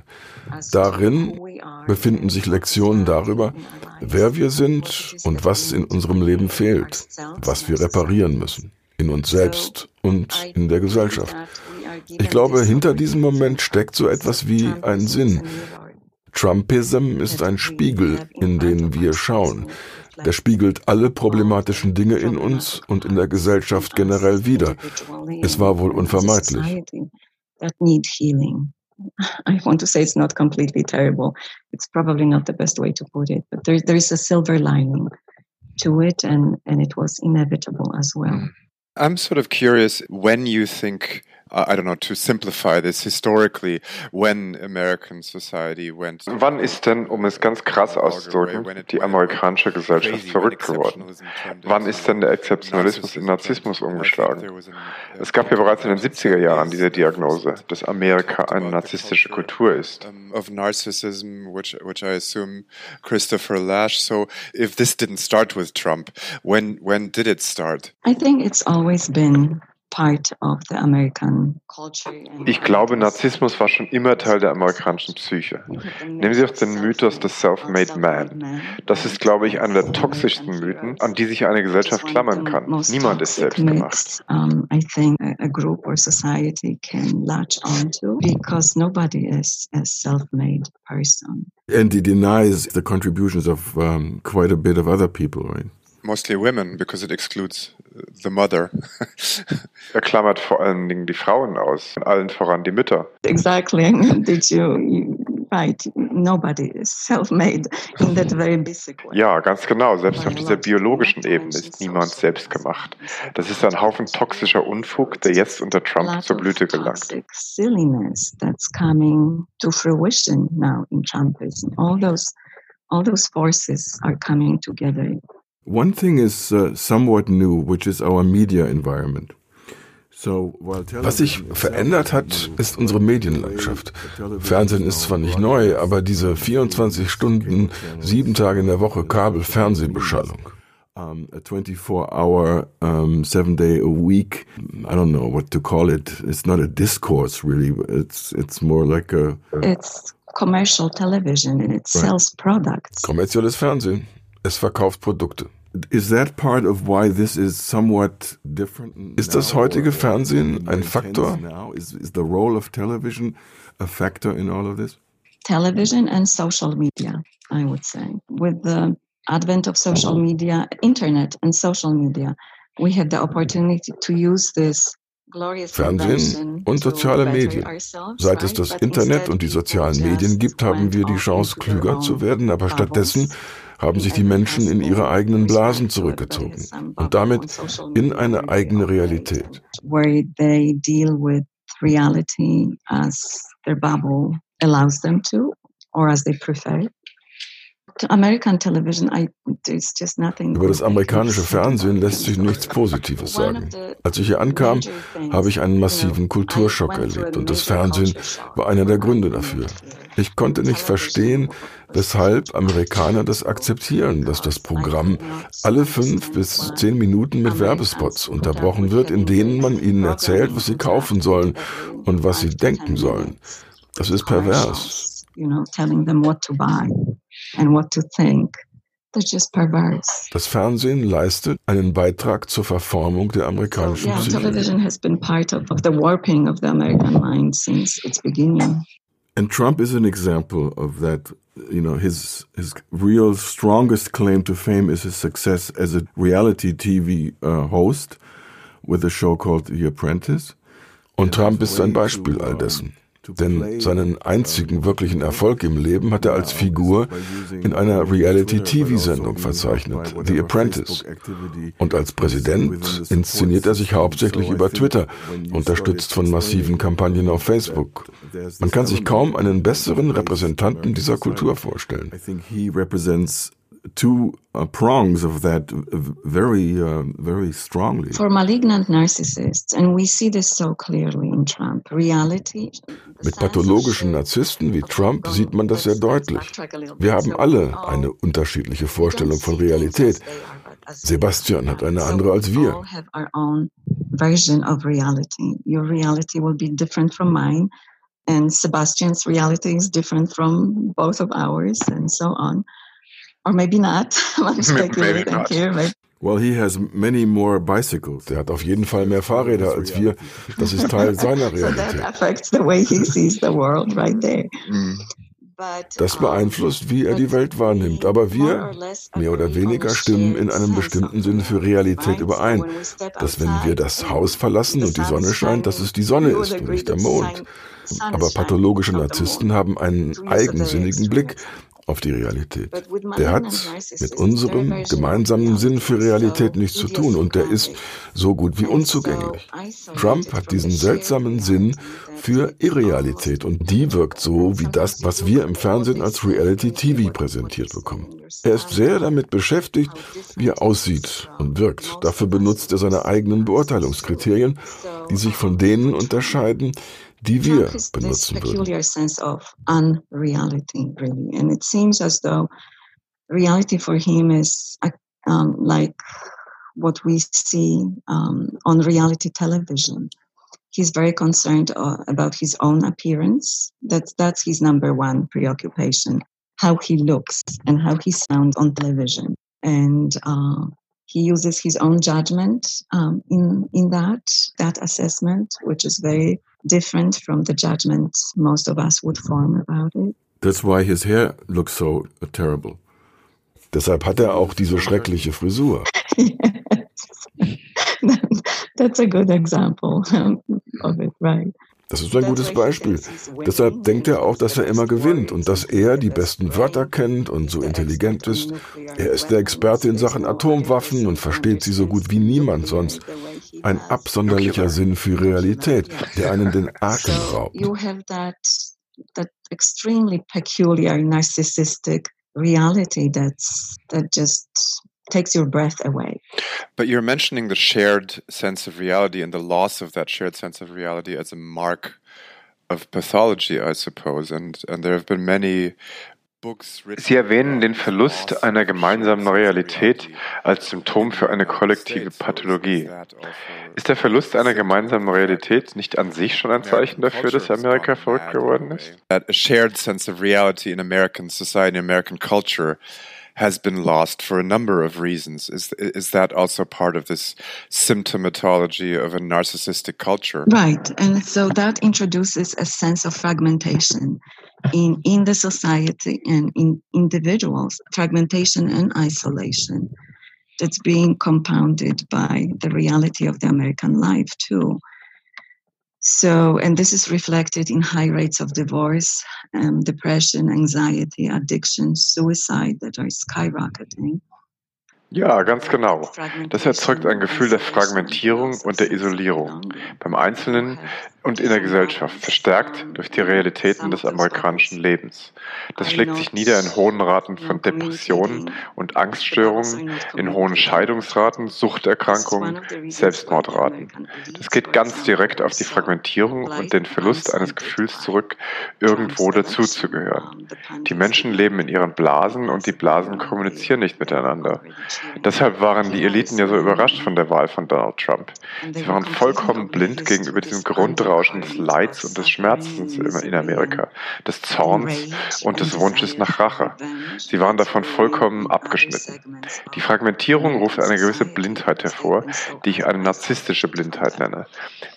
Darin befinden sich Lektionen darüber, wer wir sind und was in unserem Leben fehlt, was wir reparieren müssen in uns selbst und in der Gesellschaft. Ich glaube, hinter diesem Moment steckt so etwas wie ein Sinn. Trumpism ist ein Spiegel, in den wir schauen. Der spiegelt alle problematischen Dinge in uns und in der Gesellschaft generell wider. Es war wohl unvermeidlich. I want to say it's not completely terrible. It's probably not the best way to put it, but there, there is a silver lining to it, and, and it was inevitable as well. I'm sort of curious when you think I don't know, to simplify this historically, when American society went. Wann ist denn, um es ganz krass auszudrücken, die amerikanische Gesellschaft verrückt geworden? Wann ist denn der Exzeptionalismus in Narzissmus umgeschlagen? Es gab ja bereits in den 70er Jahren diese Diagnose, dass Amerika eine narzisstische Kultur ist. Of narcissism, which, which I assume Christopher Lash. So, if this didn't start with Trump, when when did it start? I think it's always been Ich glaube, Narzissmus war schon immer Teil der amerikanischen Psyche. Nehmen Sie auch den Mythos des Self-Made Man. Das ist, glaube ich, einer der toxischsten Mythen, an die sich eine Gesellschaft klammern kann. Niemand ist selbst gemacht. I think a group or society can latch onto because nobody is a self-made person. And he denies the contributions of um, quite a bit of other people, right? Mostly women because it excludes the mother. <laughs> er klammert vor allen Dingen die Frauen aus, allen voran die Mütter. Exactly. <laughs> Did you right? Nobody is self-made in that very basic way. Ja, ganz genau. Selbst auf dieser biologischen Ebene ist niemand selbst gemacht. Das ist ein Haufen toxischer Unfug, der jetzt unter Trump zur Blüte gelangt. Silliness that's coming to fruition now in Trumpism. All those, all those forces are coming together One thing is uh, somewhat new, which is our media environment. Was sich verändert hat, ist unsere Medienlandschaft. Fernsehen ist zwar nicht neu, aber diese 24 Stunden, sieben Tage in der Woche Kabel-Fernsehbeschallung. Um, a 24-hour, um, seven-day a week. I don't know what to call it. It's not a discourse, really. It's it's more like a. it's commercial television and it right. sells products. Kommerzielles Fernsehen. Es verkauft Produkte. Is that part of why this is somewhat different? Ist das heutige Fernsehen ein Faktor? Is, is the role of television a factor in all of this? Television and social media, I would say. With the advent of social media, internet and social media, we had the opportunity to use this Fernsehen und soziale Medien. Seit es das Internet und die sozialen Medien gibt, haben wir die Chance, klüger zu werden, aber stattdessen haben sich die Menschen in ihre eigenen Blasen zurückgezogen und damit in eine eigene Realität. Über das amerikanische Fernsehen lässt sich nichts Positives sagen. Als ich hier ankam, habe ich einen massiven Kulturschock erlebt und das Fernsehen war einer der Gründe dafür. Ich konnte nicht verstehen, weshalb Amerikaner das akzeptieren, dass das Programm alle fünf bis zehn Minuten mit Werbespots unterbrochen wird, in denen man ihnen erzählt, was sie kaufen sollen und was sie denken sollen. Das ist pervers you know, telling them what to buy and what to think. They're just perverse. Das Fernsehen leistet einen Beitrag zur Verformung der amerikanischen Psyche. Television has been part of, of the warping of the American mind since its beginning. And Trump is an example of that. You know, his his real strongest claim to fame is his success as a reality TV uh, host with a show called The Apprentice. Und Trump ist ein Beispiel all dessen. Denn seinen einzigen wirklichen Erfolg im Leben hat er als Figur in einer Reality-TV-Sendung verzeichnet, The Apprentice. Und als Präsident inszeniert er sich hauptsächlich über Twitter, unterstützt von massiven Kampagnen auf Facebook. Man kann sich kaum einen besseren Repräsentanten dieser Kultur vorstellen two uh, prongs of that very, uh, very strongly. For malignant narcissists, and we see this so clearly in Trump, reality. Mit pathologischen Narzissten wie Trump sieht man das sehr deutlich. Wir haben alle eine unterschiedliche Vorstellung von Realität. Sebastian hat eine andere als wir. version of reality. Your reality will be different from mine, and Sebastian's reality is different from both of ours, and so on. Or maybe not. <laughs> I'm speculating not. here. But Well, he has many more bicycles. Er hat auf jeden Fall mehr Fahrräder als wir. Das ist Teil <laughs> seiner Realität. so that affects the way he sees the world right there. Mm. Das beeinflusst, wie er die Welt wahrnimmt. Aber wir, mehr oder weniger, stimmen in einem bestimmten Sinne für Realität überein. Dass wenn wir das Haus verlassen und die Sonne scheint, dass es die Sonne ist und nicht der Mond. Aber pathologische Narzissten haben einen eigensinnigen Blick auf die Realität. Der hat mit unserem gemeinsamen Sinn für Realität nichts zu tun und der ist so gut wie unzugänglich. Trump hat diesen seltsamen Sinn für Irrealität und die wirkt so wie das, was wir im Fernsehen als Reality TV präsentiert bekommen. Er ist sehr damit beschäftigt, wie er aussieht und wirkt. Dafür benutzt er seine eigenen Beurteilungskriterien, die sich von denen unterscheiden, die wir benutzen würden. sense of unreality, really. And it seems as though reality for him is um, like what we see um, on reality television. He's very concerned uh, about his own appearance. That's that's his number one preoccupation: how he looks and how he sounds on television. And uh, he uses his own judgment um, in in that that assessment, which is very different from the judgment most of us would form about it. That's why his hair looks so terrible. Deshalb hat er auch diese schreckliche Frisur. yes. <laughs> That's a good example of it, right? Das ist ein gutes Beispiel. Deshalb denkt er auch, dass er immer gewinnt und dass er die besten Wörter kennt und so intelligent ist. Er ist der Experte in Sachen Atomwaffen und versteht sie so gut wie niemand sonst. Ein absonderlicher Sinn für Realität, der einen den Atem raubt. that extremely peculiar narcissistic reality that's that just takes your breath away. But you're mentioning the shared sense of reality and the loss of that shared sense of reality as a mark of pathology, I suppose. And and there have been many Sie erwähnen den Verlust einer gemeinsamen Realität als Symptom für eine kollektive Pathologie. Ist der Verlust einer gemeinsamen Realität nicht an sich schon ein Zeichen dafür, dass Amerika verrückt geworden ist? A shared sense of reality in American society, American culture has been lost for a number of reasons. Is is that also part of this symptomatology of a narcissistic culture? Right, and so that introduces a sense of fragmentation in in the society and in individuals, fragmentation and isolation. That's being compounded by the reality of the American life too. So, and this is reflected in high rates of divorce, um, depression, anxiety, addiction, suicide that are skyrocketing. Ja, ganz genau. Das erzeugt ein Gefühl der Fragmentierung und der Isolierung beim Einzelnen und in der Gesellschaft, verstärkt durch die Realitäten des amerikanischen Lebens. Das schlägt sich nieder in hohen Raten von Depressionen und Angststörungen, in hohen Scheidungsraten, Suchterkrankungen, Selbstmordraten. Das geht ganz direkt auf die Fragmentierung und den Verlust eines Gefühls zurück, irgendwo dazuzugehören. Die Menschen leben in ihren Blasen und die Blasen kommunizieren nicht miteinander. Deshalb waren die Eliten ja so überrascht von der Wahl von Donald Trump. Sie waren vollkommen blind gegenüber diesem Grundrauschen des Leids und des Schmerzens in Amerika, des Zorns und des Wunsches nach Rache. Sie waren davon vollkommen abgeschnitten. Die Fragmentierung ruft eine gewisse Blindheit hervor, die ich eine narzisstische Blindheit nenne.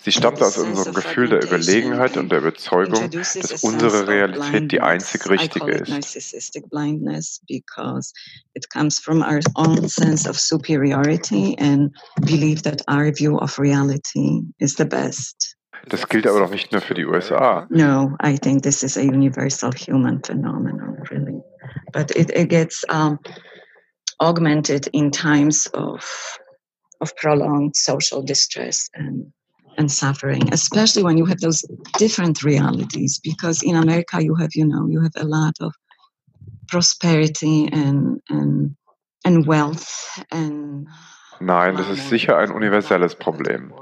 Sie stammt aus unserem Gefühl der Überlegenheit und der Überzeugung, dass unsere Realität die einzig richtige ist. Sense of superiority and believe that our view of reality is the best. Das gilt aber doch nicht nur für die USA. No, I think this is a universal human phenomenon, really. But it, it gets um, augmented in times of of prolonged social distress and and suffering, especially when you have those different realities. Because in America, you have, you know, you have a lot of prosperity and and and and Nein, das ist sicher ein universelles Problem.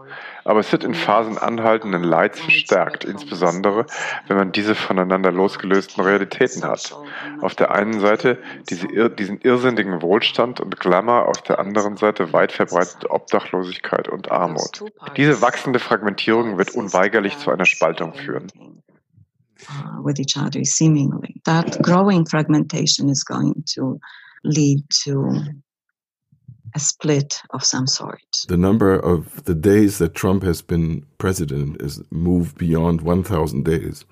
Aber es wird in Phasen anhaltenden Leids verstärkt, insbesondere wenn man diese voneinander losgelösten Realitäten hat. Auf der einen Seite diese, diesen irrsinnigen Wohlstand und Glamour, auf der anderen Seite weit verbreitete Obdachlosigkeit und Armut. Diese wachsende Fragmentierung wird unweigerlich zu einer Spaltung führen. Uh, with each other, seemingly. That growing fragmentation is going to lead to a split of some sort. The number of the days that Trump has been president is moved beyond 1000 days.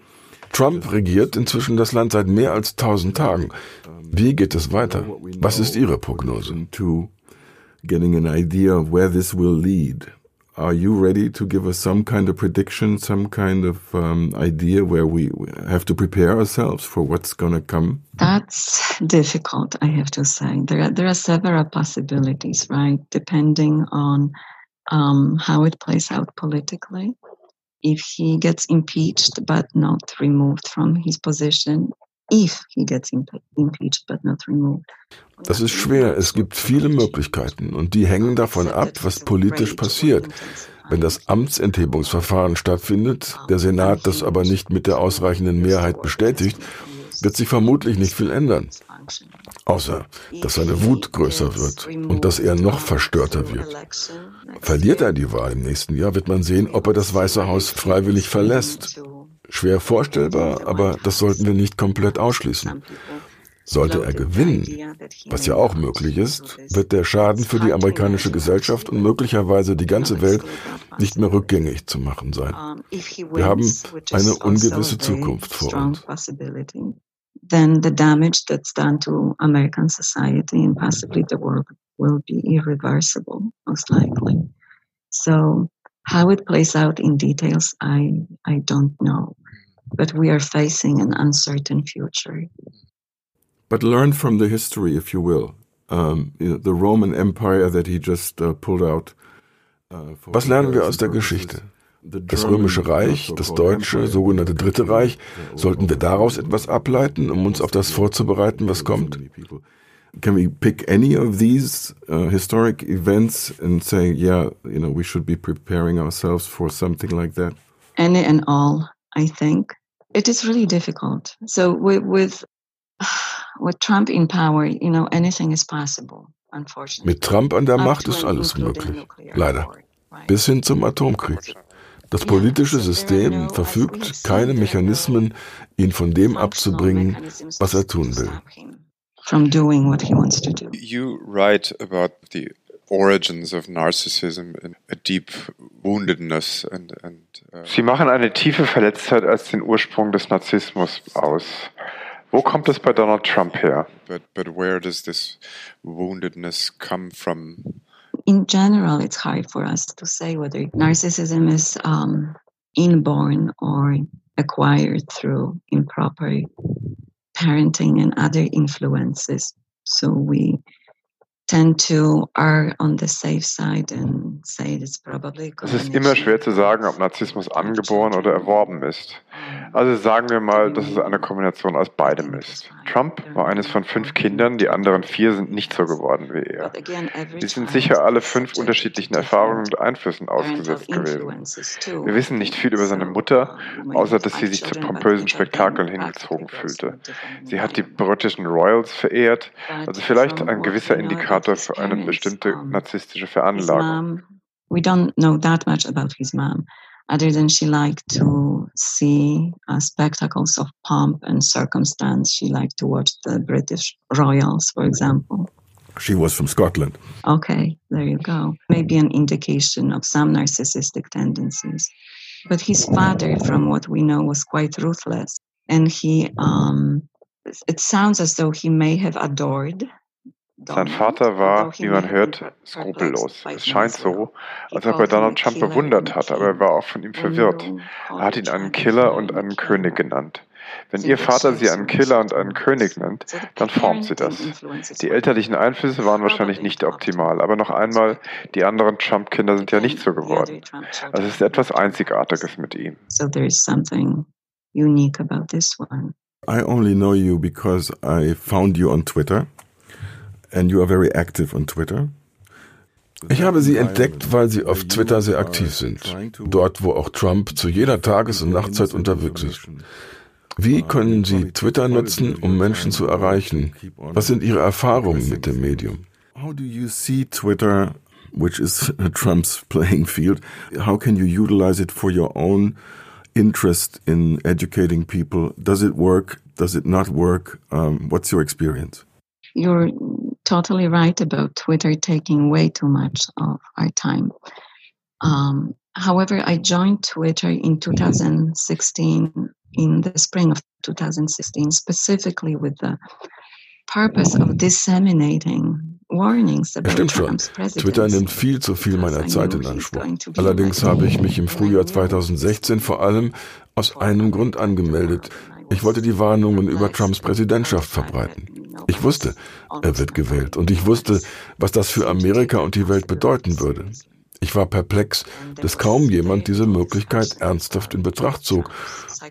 Trump regiert inzwischen das Land seit mehr als 1000 Tagen. Wie geht es weiter? Was ist Ihre Prognose? To getting an idea of where this will lead. Are you ready to give us some kind of prediction, some kind of um, idea where we have to prepare ourselves for what's going to come? That's difficult, I have to say. There are, there are several possibilities, right? Depending on um, how it plays out politically. If he gets impeached but not removed from his position, if he gets impeached but not removed. Das ist schwer. Es gibt viele Möglichkeiten und die hängen davon ab, was politisch passiert. Wenn das Amtsenthebungsverfahren stattfindet, der Senat das aber nicht mit der ausreichenden Mehrheit bestätigt, wird sich vermutlich nicht viel ändern. Außer, dass seine Wut größer wird und dass er noch verstörter wird. Verliert er die Wahl im nächsten Jahr, wird man sehen, ob er das Weiße Haus freiwillig verlässt. Schwer vorstellbar, aber das sollten wir nicht komplett ausschließen. Sollte er gewinnen, was ja auch möglich ist, wird der Schaden für die amerikanische Gesellschaft und möglicherweise die ganze Welt nicht mehr rückgängig zu machen sein. Wir haben eine ungewisse Zukunft vor uns. Then the damage that's done to American society and possibly the world will be irreversible, most likely. So, how it plays out in details, I, I don't know. But we are facing an uncertain future. But learn from the history, if you will. Um, you know, the Roman Empire that he just uh, pulled out. Uh, Was lernen wir aus der Geschichte? Das Römische Reich, das Deutsche, sogenannte Dritte Reich, sollten wir daraus etwas ableiten, um uns auf das vorzubereiten, was kommt? Can we pick any of these uh, historic events and say, yeah, you know, we should be preparing ourselves for something like that? Any and all, I think. It is really difficult. So with, with <sighs> with Trump in power, you know, anything is possible. Mit Trump an der Macht ist alles möglich. Leider. Bis hin zum Atomkrieg. Das politische System verfügt keine Mechanismen, ihn von dem abzubringen, was er tun will. From doing what he wants to do. You write about the origins of narcissism and a deep woundedness and, and uh Sie machen eine tiefe Verletztheit als den Ursprung des Narzissmus aus. Wo kommt es bei Donald Trump her? But, but where does this woundedness come from? In general, it's hard for us to say whether narcissism is um, inborn or acquired through improper parenting and other influences. So we tend to err on the safe side and say it's probably Es ist immer schwer zu sagen, ob Narzissmus angeboren oder erworben ist. Also sagen wir mal, dass es eine Kombination aus beidem ist. Trump war eines von fünf Kindern, die anderen vier sind nicht so geworden wie er. Sie sind sicher alle fünf unterschiedlichen Erfahrungen und Einflüssen ausgesetzt gewesen. Wir wissen nicht viel über seine Mutter, außer dass sie sich zu pompösen Spektakeln hingezogen fühlte. Sie hat die britischen Royals verehrt, also vielleicht ein gewisser Indikator Indikator für eine bestimmte narzisstische Veranlagung. We don't know that much about his mom, other than she liked to see uh, spectacles of pomp and circumstance. She liked to watch the British royals, for example. She was from Scotland. Okay, there you go. Maybe an indication of some narcissistic tendencies. But his father, from what we know, was quite ruthless. And he, um, it sounds as though he may have adored Sein Vater war, wie man hört, skrupellos. Es scheint so, als ob er Donald Trump bewundert hat, aber er war auch von ihm verwirrt. Er hat ihn einen Killer und einen König genannt. Wenn Ihr Vater Sie einen Killer und einen König nennt, dann formt sie das. Die elterlichen Einflüsse waren wahrscheinlich nicht optimal, aber noch einmal, die anderen Trump-Kinder sind ja nicht so geworden. Also es ist etwas Einzigartiges mit ihm. So there is something unique about this one. I only know you because I found you on Twitter and you are very active on Twitter. Ich habe sie entdeckt, weil sie auf Twitter sehr aktiv sind. Dort, wo auch Trump zu jeder Tages- und Nachtzeit unterwegs ist. Wie können Sie Twitter nutzen, um Menschen zu erreichen? Was sind Ihre Erfahrungen mit dem Medium? How do you see Twitter, which is <laughs> Trump's playing field? How can you utilize it for your own interest in educating people? Does it work? Does it not work? Um, what's your experience? You're totally right about Twitter taking way too much of our time. Um, however, I joined Twitter in 2016, in the spring of 2016, specifically with the purpose of disseminating warnings about Stimmt schon. Twitter nimmt viel zu viel meiner Zeit in Anspruch. Allerdings habe ich mich im Frühjahr 2016 vor allem aus einem Grund angemeldet. Ich wollte die Warnungen über Trumps Präsidentschaft verbreiten. Ich wusste, er wird gewählt und ich wusste, was das für Amerika und die Welt bedeuten würde. Ich war perplex, dass kaum jemand diese Möglichkeit ernsthaft in Betracht zog.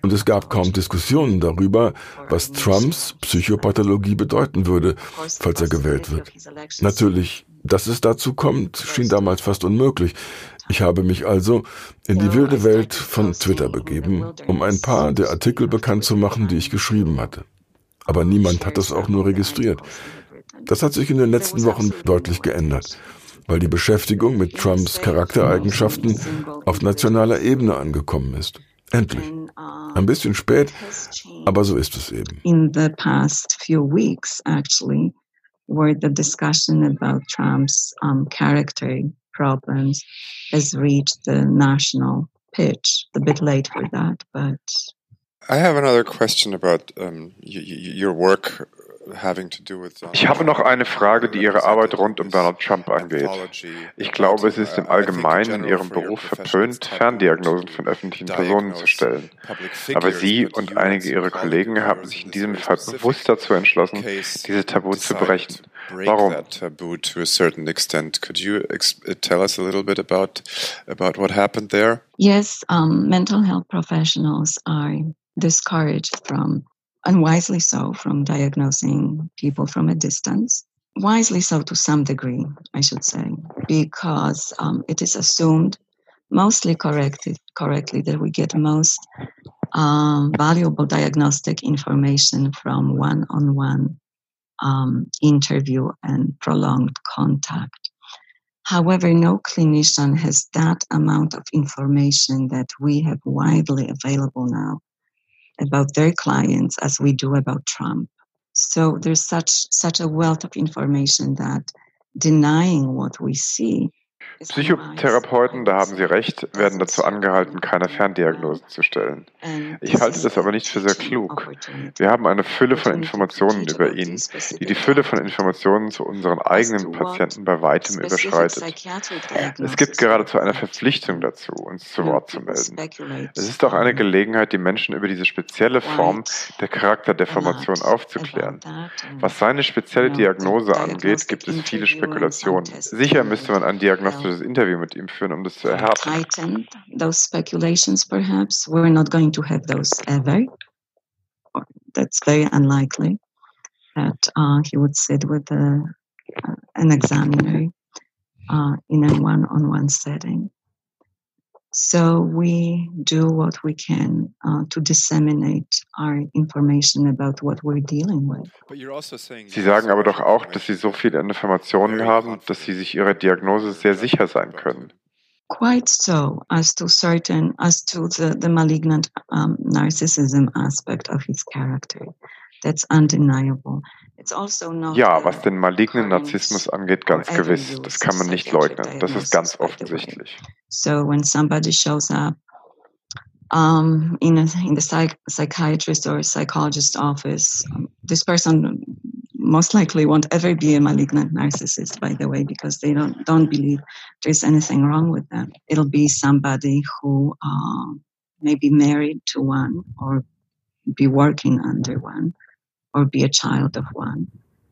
Und es gab kaum Diskussionen darüber, was Trumps Psychopathologie bedeuten würde, falls er gewählt wird. Natürlich, dass es dazu kommt, schien damals fast unmöglich. Ich habe mich also in die wilde Welt von Twitter begeben, um ein paar der Artikel bekannt zu machen, die ich geschrieben hatte. Aber niemand hat das auch nur registriert. Das hat sich in den letzten Wochen deutlich geändert, weil die Beschäftigung mit Trumps Charaktereigenschaften auf nationaler Ebene angekommen ist. Endlich. Ein bisschen spät, aber so ist es eben. In the past few weeks, actually, where the discussion about Trump's um, character problems has reached the national pitch. A bit late for that, but I have another question about um, your work Ich habe noch eine Frage, die Ihre Arbeit rund um Donald Trump angeht. Ich glaube, es ist im Allgemeinen in Ihrem Beruf verpönt, Ferndiagnosen von öffentlichen Personen zu stellen. Aber Sie und einige Ihrer Kollegen haben sich in diesem Fall bewusst dazu entschlossen, diese Tabu zu brechen. Warum? taboo to a certain extent. Could you tell us a little bit about about what happened there? Yes, um, mental health professionals are discouraged from unwisely so, from diagnosing people from a distance. Wisely so to some degree, I should say, because um, it is assumed, mostly corrected, correctly, that we get most um, valuable diagnostic information from one on one interview and prolonged contact. However, no clinician has that amount of information that we have widely available now about their clients as we do about Trump. So there's such such a wealth of information that denying what we see Psychotherapeuten, da haben Sie recht, werden dazu angehalten, keine Ferndiagnosen zu stellen. Ich halte das aber nicht für sehr klug. Wir haben eine Fülle von Informationen über ihn, die die Fülle von Informationen zu unseren eigenen Patienten bei weitem überschreitet. Es gibt geradezu eine Verpflichtung dazu, uns zu Wort zu melden. Es ist auch eine Gelegenheit, die Menschen über diese spezielle Form der Charakterdeformation aufzuklären. Was seine spezielle Diagnose angeht, gibt es viele Spekulationen. Sicher müsste man ein diagnostisches dieses Interview mit ihm führen, um das zu erhärten. Those speculations, perhaps, we're not going to have those ever. That's very unlikely that uh, he would sit with a, uh, an examiner uh, in a one-on-one setting. So we do what we can uh, to disseminate our information about what we're dealing with. Also Sie sagen aber doch auch, dass Sie so viele Informationen haben, dass Sie sich Ihrer Diagnose sehr sicher sein können. Quite so, as to certain, as to the, the malignant um, narcissism aspect of his character. That's undeniable. It's also ja, was den malignen Narzissmus angeht, ganz gewiss. Das kann man nicht leugnen. Das ist ganz offensichtlich. So when somebody shows up um, in, a, in the psych psychiatrist or psychologist office, um, this person most likely won't ever be a malignant narcissist, by the way, because they don't don't believe there's anything wrong with them. It'll be somebody who uh, may be married to one or be working under one or be a child of one.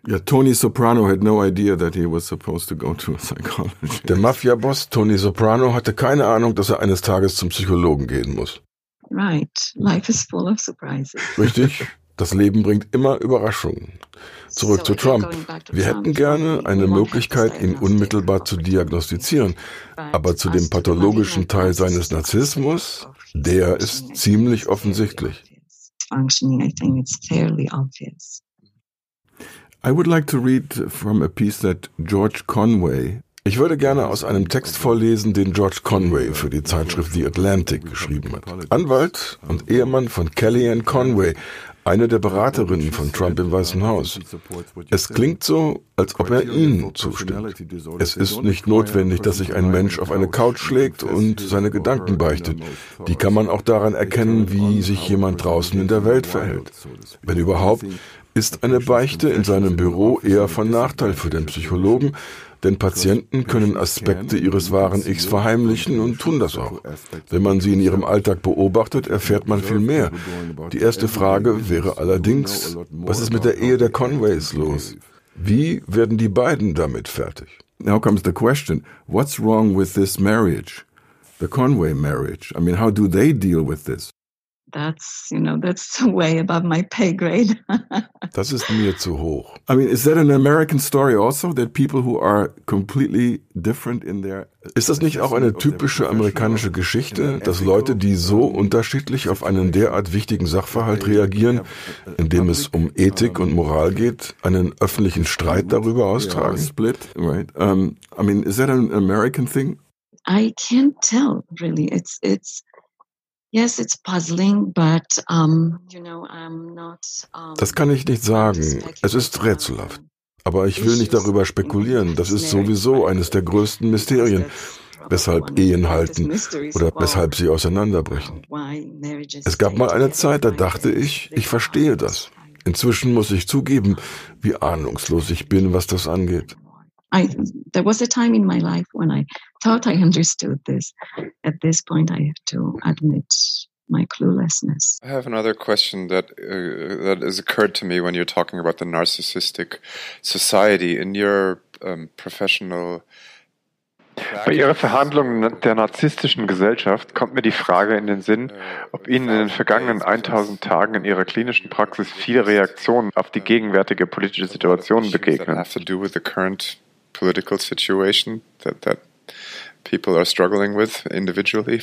Ja, Tony Soprano had no idea that he was supposed to go to a psychologist. Der Mafia-Boss Tony Soprano hatte keine Ahnung, dass er eines Tages zum Psychologen gehen muss. Right. Life is full of surprises. Richtig. Das Leben bringt immer Überraschungen. Zurück zu Trump. Wir hätten gerne eine Möglichkeit, ihn unmittelbar zu diagnostizieren. Aber zu dem pathologischen Teil seines Narzissmus, der ist ziemlich offensichtlich functioning, I think it's fairly obvious. I would like to read from a piece that George Conway ich würde gerne aus einem Text vorlesen, den George Conway für die Zeitschrift The Atlantic geschrieben hat. Anwalt und Ehemann von Kellyanne Conway, eine der Beraterinnen von Trump im Weißen Haus. Es klingt so, als ob er ihnen zustimmt. Es ist nicht notwendig, dass sich ein Mensch auf eine Couch schlägt und seine Gedanken beichtet. Die kann man auch daran erkennen, wie sich jemand draußen in der Welt verhält. Wenn überhaupt, ist eine Beichte in seinem Büro eher von Nachteil für den Psychologen, denn Patienten können Aspekte ihres wahren Ichs verheimlichen und tun das auch. Wenn man sie in ihrem Alltag beobachtet, erfährt man viel mehr. Die erste Frage wäre allerdings, was ist mit der Ehe der Conways los? Wie werden die beiden damit fertig? Now comes the question, what's wrong with this marriage? The Conway marriage. I mean, how do they deal with this? That's you know that's <laughs> way above my pay grade. <laughs> das ist mir zu hoch. I mean, is that an American story also that people who are completely different in their Ist das nicht auch eine typische amerikanische Geschichte, dass Leute, die so unterschiedlich auf einen derart wichtigen Sachverhalt reagieren, in dem es um Ethik und Moral geht, einen öffentlichen Streit darüber austragen? Split, right? Um, I mean, is that an American thing? I can't tell really. It's it's Yes, it's puzzling, but um, you know, I'm not. Um, das kann ich nicht sagen. Es ist rätselhaft. Aber ich will nicht darüber spekulieren. Das ist sowieso eines der größten Mysterien, weshalb Ehen halten oder weshalb sie auseinanderbrechen. Es gab mal eine Zeit, da dachte ich, ich verstehe das. Inzwischen muss ich zugeben, wie ahnungslos ich bin, was das angeht. I there was a time in my life when I thought I understood this. At this point, I have to admit my cluelessness. I have another question that uh, that has occurred to me when you're talking about the narcissistic society in your um, professional. Bei Ihrer Verhandlung der narzisstischen Gesellschaft kommt mir die Frage in den Sinn, ob Ihnen in den vergangenen 1000 Tagen in Ihrer klinischen Praxis viele Reaktionen auf die gegenwärtige politische Situation begegnen. Political situation that that people are struggling with individually?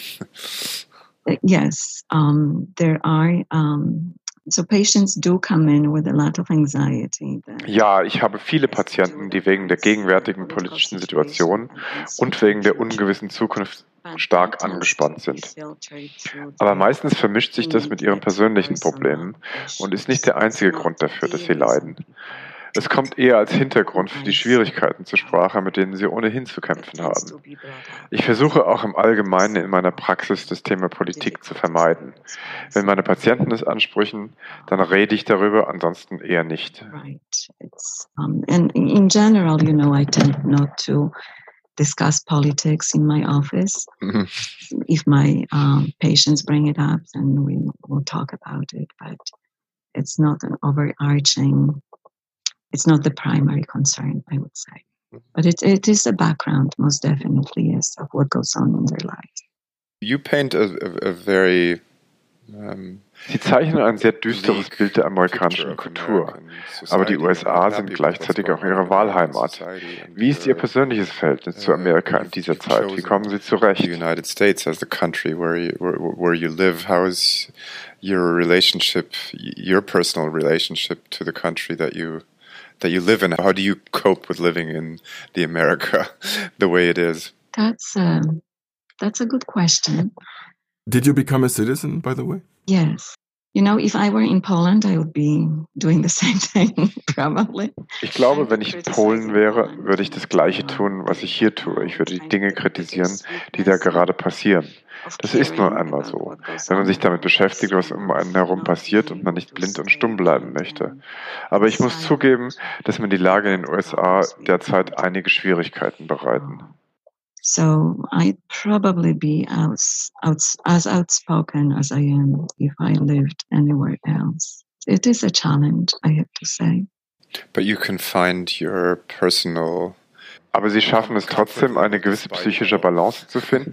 yes, um, there are. Um, so patients do come in with a lot of anxiety. Ja, ich habe viele Patienten, die wegen der gegenwärtigen politischen Situation und wegen der ungewissen Zukunft stark angespannt sind. Aber meistens vermischt sich das mit ihren persönlichen Problemen und ist nicht der einzige Grund dafür, dass sie leiden. Es kommt eher als Hintergrund für die Schwierigkeiten zur Sprache, mit denen Sie ohnehin zu kämpfen haben. Ich versuche auch im Allgemeinen in meiner Praxis das Thema Politik zu vermeiden. Wenn meine Patienten es ansprechen, dann rede ich darüber, ansonsten eher nicht. Right. Um, and in general, you know, I tend not to discuss politics in my office. Mm-hmm. If my um, patients bring it up, then we will talk about it. But it's not an overarching. It's not the primary concern, I would say. Mm-hmm. But it, it is a background, most definitely, yes, of what goes on in their lives. You paint a, a, a very um, Sie zeichnen ein sehr düsteres Bild der amerikanischen Kultur, aber die USA sind gleichzeitig auch Ihre Wahlheimat. Wie ist Ihr persönliches Verhältnis zu Amerika in dieser Zeit? Wie kommen Sie zurecht? The United States as the country where you, where, where you live, how is your relationship, your personal relationship to the country that you that you live in? How do you cope with living in the America <laughs> the way it is? That's a, that's a good question. Did you become a citizen, by the way? Yes. You know, if I were in Poland, I would be doing the <laughs> same thing, probably. Ich glaube, wenn ich in Polen wäre, würde ich das Gleiche tun, was ich hier tue. Ich würde die Dinge kritisieren, die da gerade passieren. Das ist nun einmal so, wenn man sich damit beschäftigt, was um einen herum passiert und man nicht blind und stumm bleiben möchte. Aber ich muss zugeben, dass mir die Lage in den USA derzeit einige Schwierigkeiten bereiten. So I'd probably be as, as, as outspoken as I am if I lived anywhere else. It is a challenge, I have to say. But you can find your personal. Aber Sie schaffen es trotzdem, eine gewisse psychische Balance zu finden.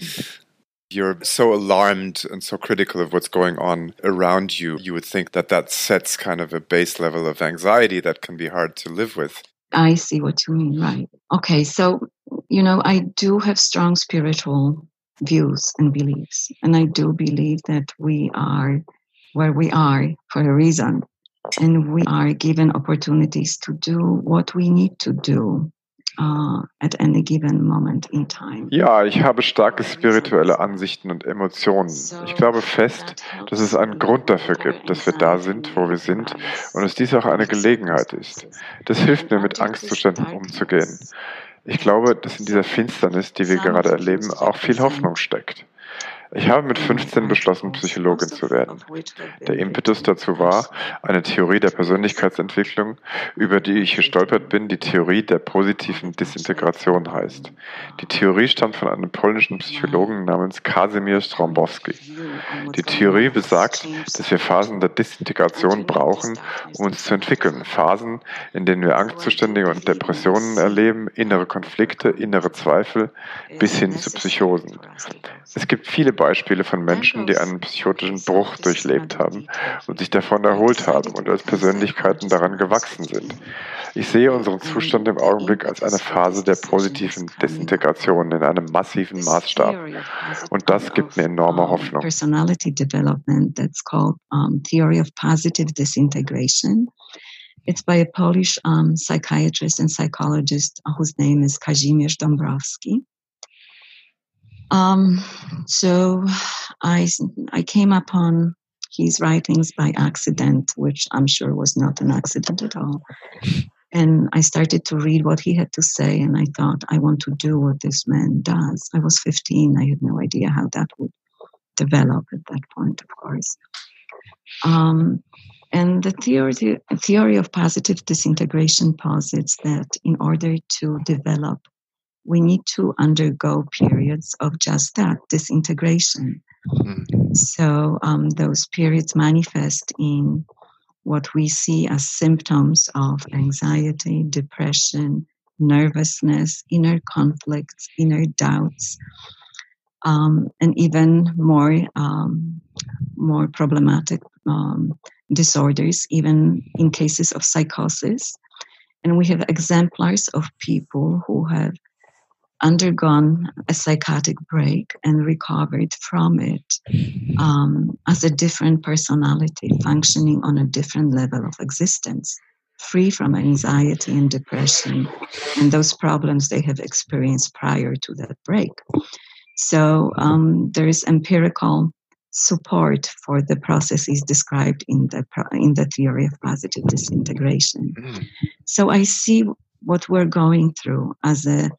You're so alarmed and so critical of what's going on around you. You would think that that sets kind of a base level of anxiety that can be hard to live with. I see what you mean, right. Okay, so, you know, I do have strong spiritual views and beliefs, and I do believe that we are where we are for a reason, and we are given opportunities to do what we need to do uh, at any given moment in time. Ja, ich habe starke spirituelle Ansichten und Emotionen. Ich glaube fest, dass es einen Grund dafür gibt, dass wir da sind, wo wir sind und dass dies auch eine Gelegenheit ist. Das hilft mir, mit Angstzuständen umzugehen. Ich glaube, dass in dieser Finsternis, die wir gerade erleben, auch viel Hoffnung steckt. Ich habe mit 15 beschlossen, Psychologin zu werden. Der Impetus dazu war eine Theorie der Persönlichkeitsentwicklung, über die ich gestolpert bin, die Theorie der positiven Disintegration heißt. Die Theorie stammt von einem polnischen Psychologen namens Kasimir Strombowski. Die Theorie besagt, dass wir Phasen der Disintegration brauchen, um uns zu entwickeln. Phasen, in denen wir Angstzustände und Depressionen erleben, innere Konflikte, innere Zweifel bis hin zu Psychosen. Es gibt viele Beispiele von Menschen, die einen psychotischen Bruch durchlebt haben und sich davon erholt haben und als Persönlichkeiten daran gewachsen sind. Ich sehe unseren Zustand im Augenblick als eine Phase der positiven Desintegration in einem massiven Maßstab. Und das gibt mir enorme Hoffnung. Personality development that's called um, theory of positive disintegration. It's by a Polish um, psychiatrist and psychologist whose name is Kazimierz Dąbrowski. Um, so I, I came upon his writings by accident, which I'm sure was not an accident at all. And I started to read what he had to say, and I thought, I want to do what this man does. I was 15, I had no idea how that would develop at that point, of course. Um, and the theory, theory of positive disintegration posits that in order to develop we need to undergo periods of just that disintegration. Mm-hmm. So um, those periods manifest in what we see as symptoms of anxiety, depression, nervousness, inner conflicts, inner doubts, um, and even more um, more problematic um, disorders, even in cases of psychosis. And we have exemplars of people who have undergone a psychotic break and recovered from it um, as a different personality functioning on a different level of existence free from anxiety and depression and those problems they have experienced prior to that break so um, there is empirical support for the processes described in the in the theory of positive disintegration. Mm. So I see what we're going through as a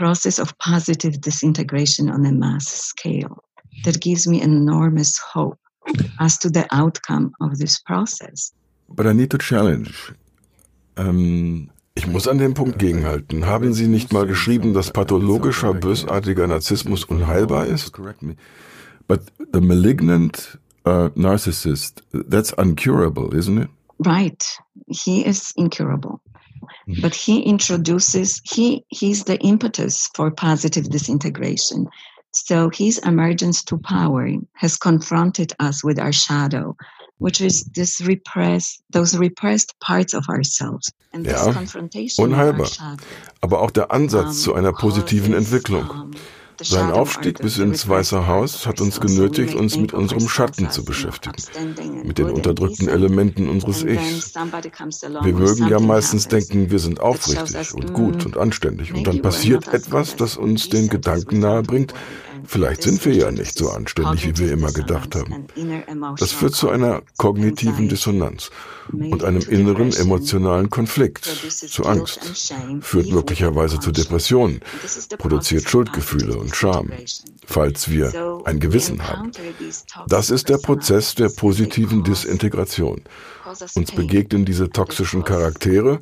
process of positive disintegration on a mass scale that gives me enormous hope as to the outcome of this process. But I need to challenge. Ähm, ich muss an dem Punkt gegenhalten. Haben Sie nicht mal geschrieben, dass pathologischer, bösartiger Narzissmus unheilbar ist? But the malignant uh, narcissist, that's uncurable, isn't it? Right. He is incurable. Mm-hmm. But he introduces, he, he's the impetus for positive disintegration. So his emergence to power has confronted us with our shadow, which is this repressed, those repressed parts of ourselves. And ja, unheilbar. Aber auch der Ansatz um, zu einer positiven Entwicklung. Um, Sein Aufstieg bis ins Weiße Haus hat uns genötigt, uns mit unserem Schatten zu beschäftigen, mit den unterdrückten Elementen unseres Ichs. Wir mögen ja meistens denken, wir sind aufrichtig und gut und anständig, und dann passiert etwas, das uns den Gedanken nahebringt, Vielleicht sind wir ja nicht so anständig, wie wir immer gedacht haben. Das führt zu einer kognitiven Dissonanz und einem inneren emotionalen Konflikt, zu Angst, führt möglicherweise zu Depressionen, produziert Schuldgefühle und Scham, falls wir ein Gewissen haben. Das ist der Prozess der positiven Disintegration. Uns begegnen diese toxischen Charaktere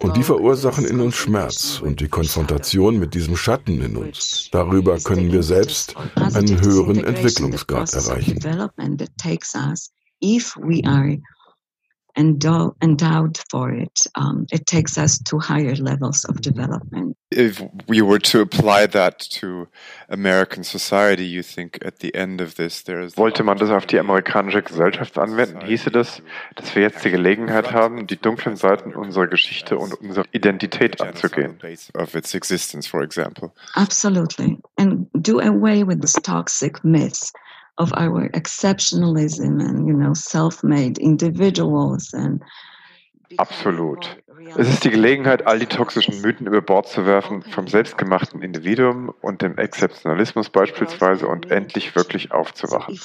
und die verursachen in uns Schmerz und die Konfrontation mit diesem Schatten in uns. Darüber können wir selbst einen höheren Entwicklungsgrad erreichen endowed for it, um, it takes us to higher levels of development. If we were to apply that to American society, you think at the end of this there's Wollte man das auf die amerikanische Gesellschaft anwenden, hieße das, dass wir jetzt die Gelegenheit haben, die dunklen Seiten unserer Geschichte und unserer Identität anzugehen. Of its existence, for example. Absolutely. And do away with this toxic myths of our exceptionalism and you know self-made individuals and Absolut. Es ist die Gelegenheit, all die toxischen Mythen über Bord zu werfen, vom selbstgemachten Individuum und dem Exzeptionalismus beispielsweise und endlich wirklich aufzuwachen.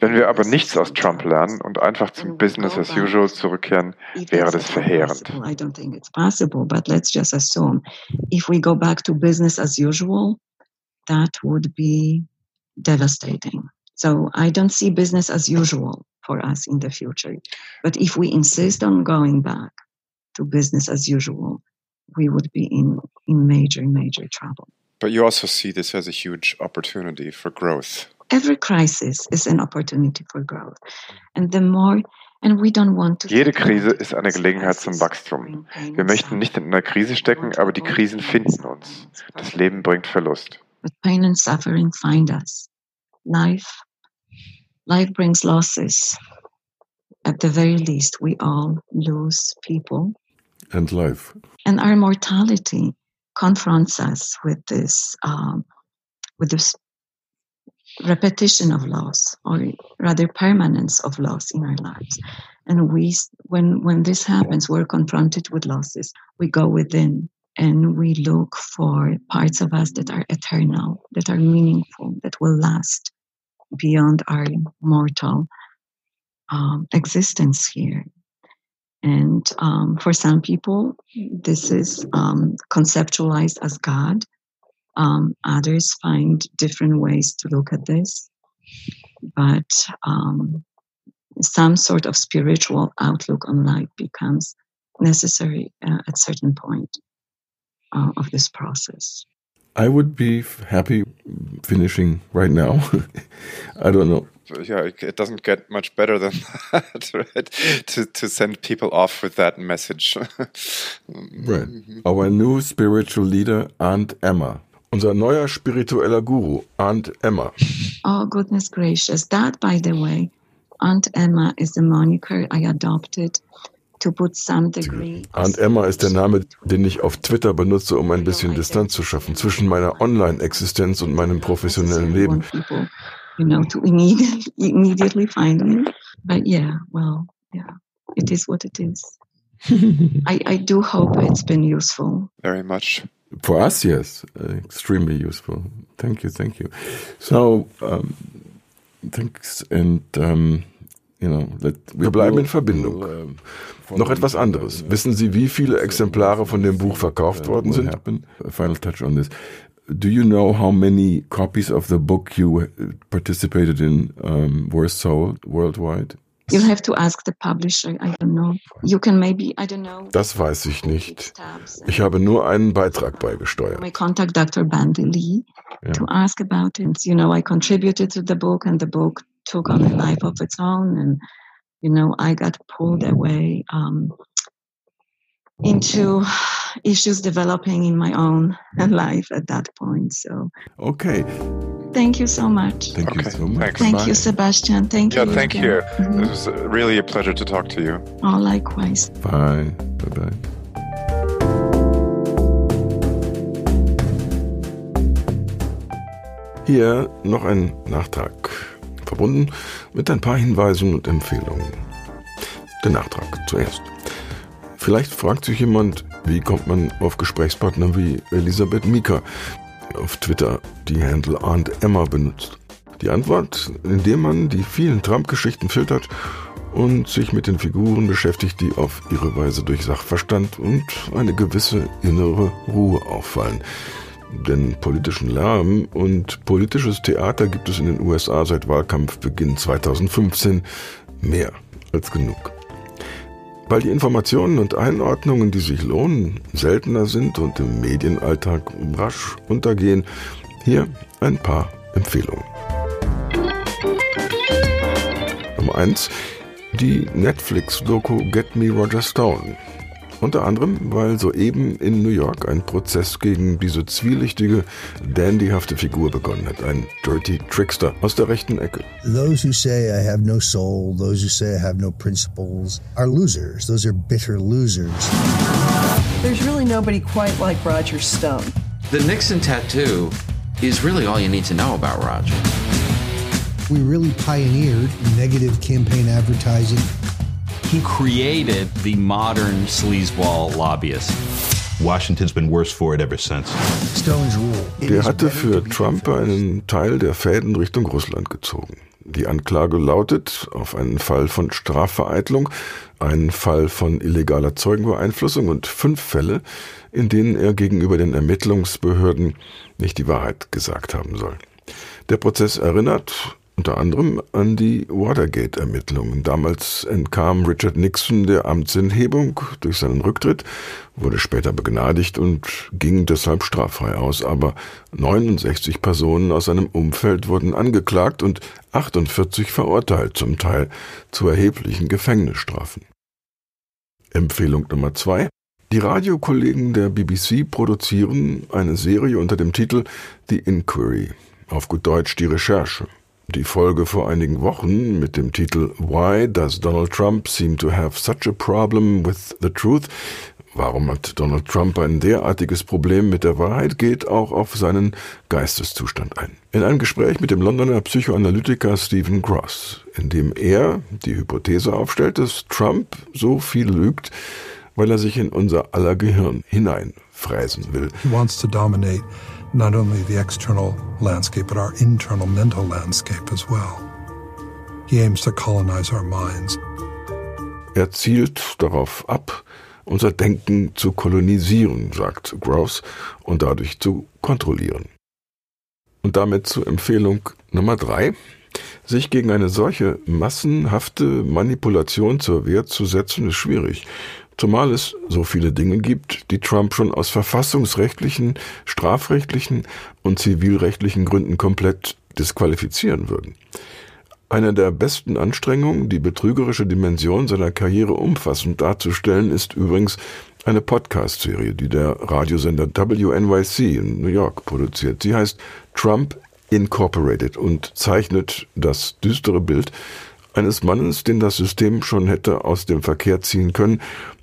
Wenn wir aber nichts aus Trump lernen und einfach zum Business as usual zurückkehren, wäre das verheerend. I don't think it's possible, but let's just assume if we go back to business as usual, that would be devastating. So I don't see business as usual for us in the future. But if we insist on going back to business as usual, we would be in, in major, major trouble. But you also see this as a huge opportunity for growth. Every crisis is an opportunity for growth. And the more and we don't want to Jede Krise ist eine Gelegenheit zum Wachstum. Wir möchten nicht in einer Krise stecken, aber die Krisen finden uns. Das Leben bringt Verlust. But pain and suffering find us. Life life brings losses. At the very least, we all lose people. And life. And our mortality confronts us with this, um, with this repetition of loss, or rather permanence of loss in our lives. And we, when when this happens, we're confronted with losses. We go within and we look for parts of us that are eternal, that are meaningful, that will last beyond our mortal um, existence here. And um, for some people, this is um, conceptualized as God. Um, others find different ways to look at this. But um, some sort of spiritual outlook on life becomes necessary uh, at certain point uh, of this process. I would be happy finishing right now. <laughs> I don't know. Yeah, it doesn't get much better than <laughs> that, right? To to send people off with that message. <laughs> right. Our new spiritual leader, Aunt Emma. Unser neuer spiritueller Guru, Aunt Emma. Oh, goodness gracious. That, by the way, Aunt Emma is the moniker I adopted Aunt Emma ist der Name, den ich auf Twitter benutze, um ein bisschen Distanz zu schaffen zwischen meiner Online-Existenz und meinem professionellen Leben. You know, to immediately, immediately find me. But yeah, well, yeah, it is what it is. <laughs> I, I do hope it's been useful. Very much. For us, yes, uh, extremely useful. Thank you, thank you. So, um, Thanks and um, you know, let, wir bleiben in Verbindung. Noch etwas anderes. Wissen Sie, wie viele Exemplare von dem Buch verkauft worden sind? A final touch on this. Do you know how many copies of the book you participated in um, were sold worldwide? You'll have to ask the publisher. I don't know. You can maybe, I don't know. Das weiß ich nicht. Ich habe nur einen Beitrag beigesteuert. I contact Dr. Bandy Lee yeah. to ask about it. You know, I contributed to the book and the book took on a life of its own and you know, I got pulled away um, into issues developing in my own <laughs> life at that point. So, okay. Thank you so much. Thank okay. you so much. Thanks. Thank Bye. you, Sebastian. Thank yeah, you. thank again. you. Mm-hmm. It was really a pleasure to talk to you. Oh, likewise. Bye. Bye bye. Hier noch ein Nachtrag, verbunden mit ein paar Hinweisen und Empfehlungen. Der Nachtrag zuerst. Vielleicht fragt sich jemand, wie kommt man auf Gesprächspartner wie Elisabeth Mika, auf Twitter die Handle Aunt Emma benutzt. Die Antwort, indem man die vielen Trump-Geschichten filtert und sich mit den Figuren beschäftigt, die auf ihre Weise durch Sachverstand und eine gewisse innere Ruhe auffallen. Denn politischen Lärm und politisches Theater gibt es in den USA seit Wahlkampfbeginn 2015 mehr als genug. Weil die Informationen und Einordnungen, die sich lohnen, seltener sind und im Medienalltag rasch untergehen, hier ein paar Empfehlungen. Nummer 1. Die Netflix-Doku Get Me Roger Stone unter anderem, weil soeben in New York ein Prozess gegen diese zwielichtige, dandyhafte Figur begonnen hat. Ein Dirty Trickster aus der rechten Ecke. Those who say I have no soul, those who say I have no principles, are losers. Those are bitter losers. There's really nobody quite like Roger Stone. The Nixon tattoo is really all you need to know about Roger. We really pioneered negative campaign advertising He created the modern sleazeball lobbyist. Washington's been worse for it ever since. Stone's rule. Der hatte für Trump einen Teil der Fäden Richtung Russland gezogen. Die Anklage lautet auf einen Fall von Strafvereitlung, einen Fall von illegaler Zeugenbeeinflussung und fünf Fälle, in denen er gegenüber den Ermittlungsbehörden nicht die Wahrheit gesagt haben soll. Der Prozess erinnert unter anderem an die Watergate-Ermittlungen. Damals entkam Richard Nixon der Amtsenthebung durch seinen Rücktritt, wurde später begnadigt und ging deshalb straffrei aus. Aber 69 Personen aus seinem Umfeld wurden angeklagt und 48 verurteilt, zum Teil zu erheblichen Gefängnisstrafen. Empfehlung Nummer zwei. Die Radiokollegen der BBC produzieren eine Serie unter dem Titel The Inquiry, auf gut Deutsch die Recherche. Die Folge vor einigen Wochen mit dem Titel Why Does Donald Trump Seem to Have Such a Problem with the Truth? Warum hat Donald Trump ein derartiges Problem mit der Wahrheit? geht auch auf seinen Geisteszustand ein. In einem Gespräch mit dem Londoner Psychoanalytiker Stephen Gross, in dem er die Hypothese aufstellt, dass Trump so viel lügt, weil er sich in unser aller Gehirn hineinfräsen will. He wants to dominate not only the external landscape, but our internal mental landscape as well. He aims to colonize our minds. Er zielt darauf ab, unser Denken zu kolonisieren, sagt Gross, und dadurch zu kontrollieren. Und damit zur Empfehlung Nummer drei. Sich gegen eine solche massenhafte Manipulation zur Wehr zu setzen, ist schwierig. Zumal es so viele Dinge gibt, die Trump schon aus verfassungsrechtlichen, strafrechtlichen und zivilrechtlichen Gründen komplett disqualifizieren würden. Eine der besten Anstrengungen, die betrügerische Dimension seiner Karriere umfassend darzustellen, ist übrigens eine Podcast-Serie, die der Radiosender WNYC in New York produziert. Sie heißt Trump Incorporated und zeichnet das düstere Bild eines Mannes, den das System schon hätte aus dem Verkehr ziehen können,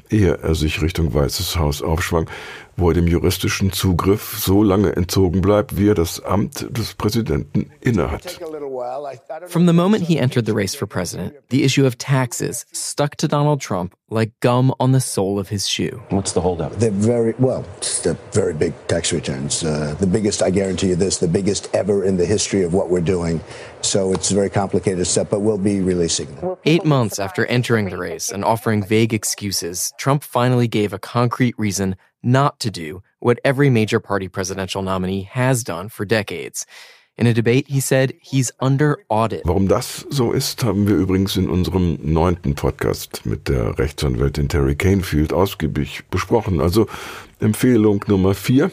ehe er sich Richtung Weißes Haus aufschwang, wo er dem juristischen Zugriff so lange entzogen bleibt, wie er das Amt des Präsidenten innehat. From the moment he entered the race for president, the issue of taxes stuck to Donald Trump like gum on the sole of his shoe. What's the holdup? They're very, well, they're very big tax returns. Uh, the biggest, I guarantee you this, the biggest ever in the history of what we're doing. So it's a very complicated step, but we'll be releasing them. Eight months after entering the race and offering vague excuses, Trump finally gave a concrete reason not to do what every major party presidential nominee has done for decades. In a debate, he said he's under audit. Warum das so ist, haben wir übrigens in unserem neunten Podcast mit der Rechtsanwältin Terry Canefield ausgiebig besprochen. Also Empfehlung Nummer vier,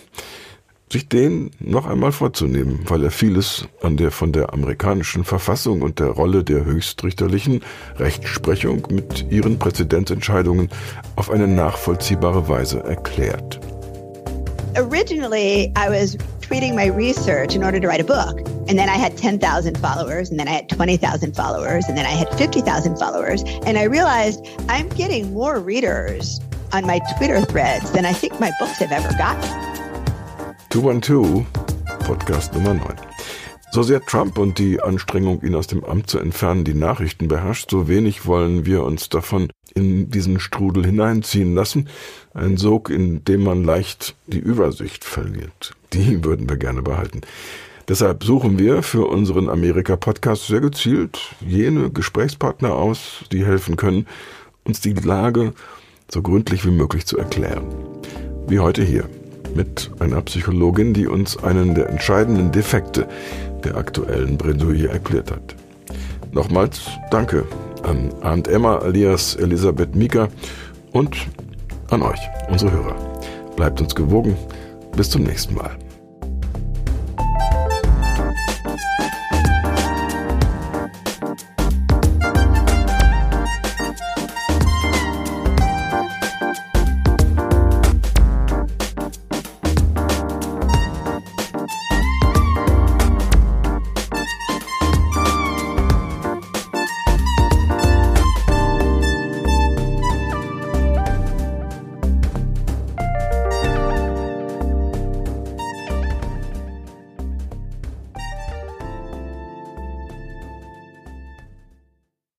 sich den noch einmal vorzunehmen, weil er vieles an der von der amerikanischen Verfassung und der Rolle der höchstrichterlichen Rechtsprechung mit ihren Präzedenzentscheidungen auf eine nachvollziehbare Weise erklärt. Originally, I was tweeting my research in order to write a book. And then I had 10,000 followers, and then I had 20,000 followers, and then I had 50,000 followers. And I realized I'm getting more readers on my Twitter threads than I think my books have ever gotten. 212, Podcast Nummer 9. So sehr Trump und die Anstrengung, ihn aus dem Amt zu entfernen, die Nachrichten beherrscht, so wenig wollen wir uns davon in diesen Strudel hineinziehen lassen. Ein Sog, in dem man leicht die Übersicht verliert. Die <laughs> würden wir gerne behalten. Deshalb suchen wir für unseren Amerika-Podcast sehr gezielt jene Gesprächspartner aus, die helfen können, uns die Lage so gründlich wie möglich zu erklären. Wie heute hier mit einer Psychologin, die uns einen der entscheidenden Defekte der aktuellen Bredouille erklärt hat. Nochmals danke an Arndt Emma alias Elisabeth Mika und an euch, unsere Hörer. Bleibt uns gewogen. Bis zum nächsten Mal.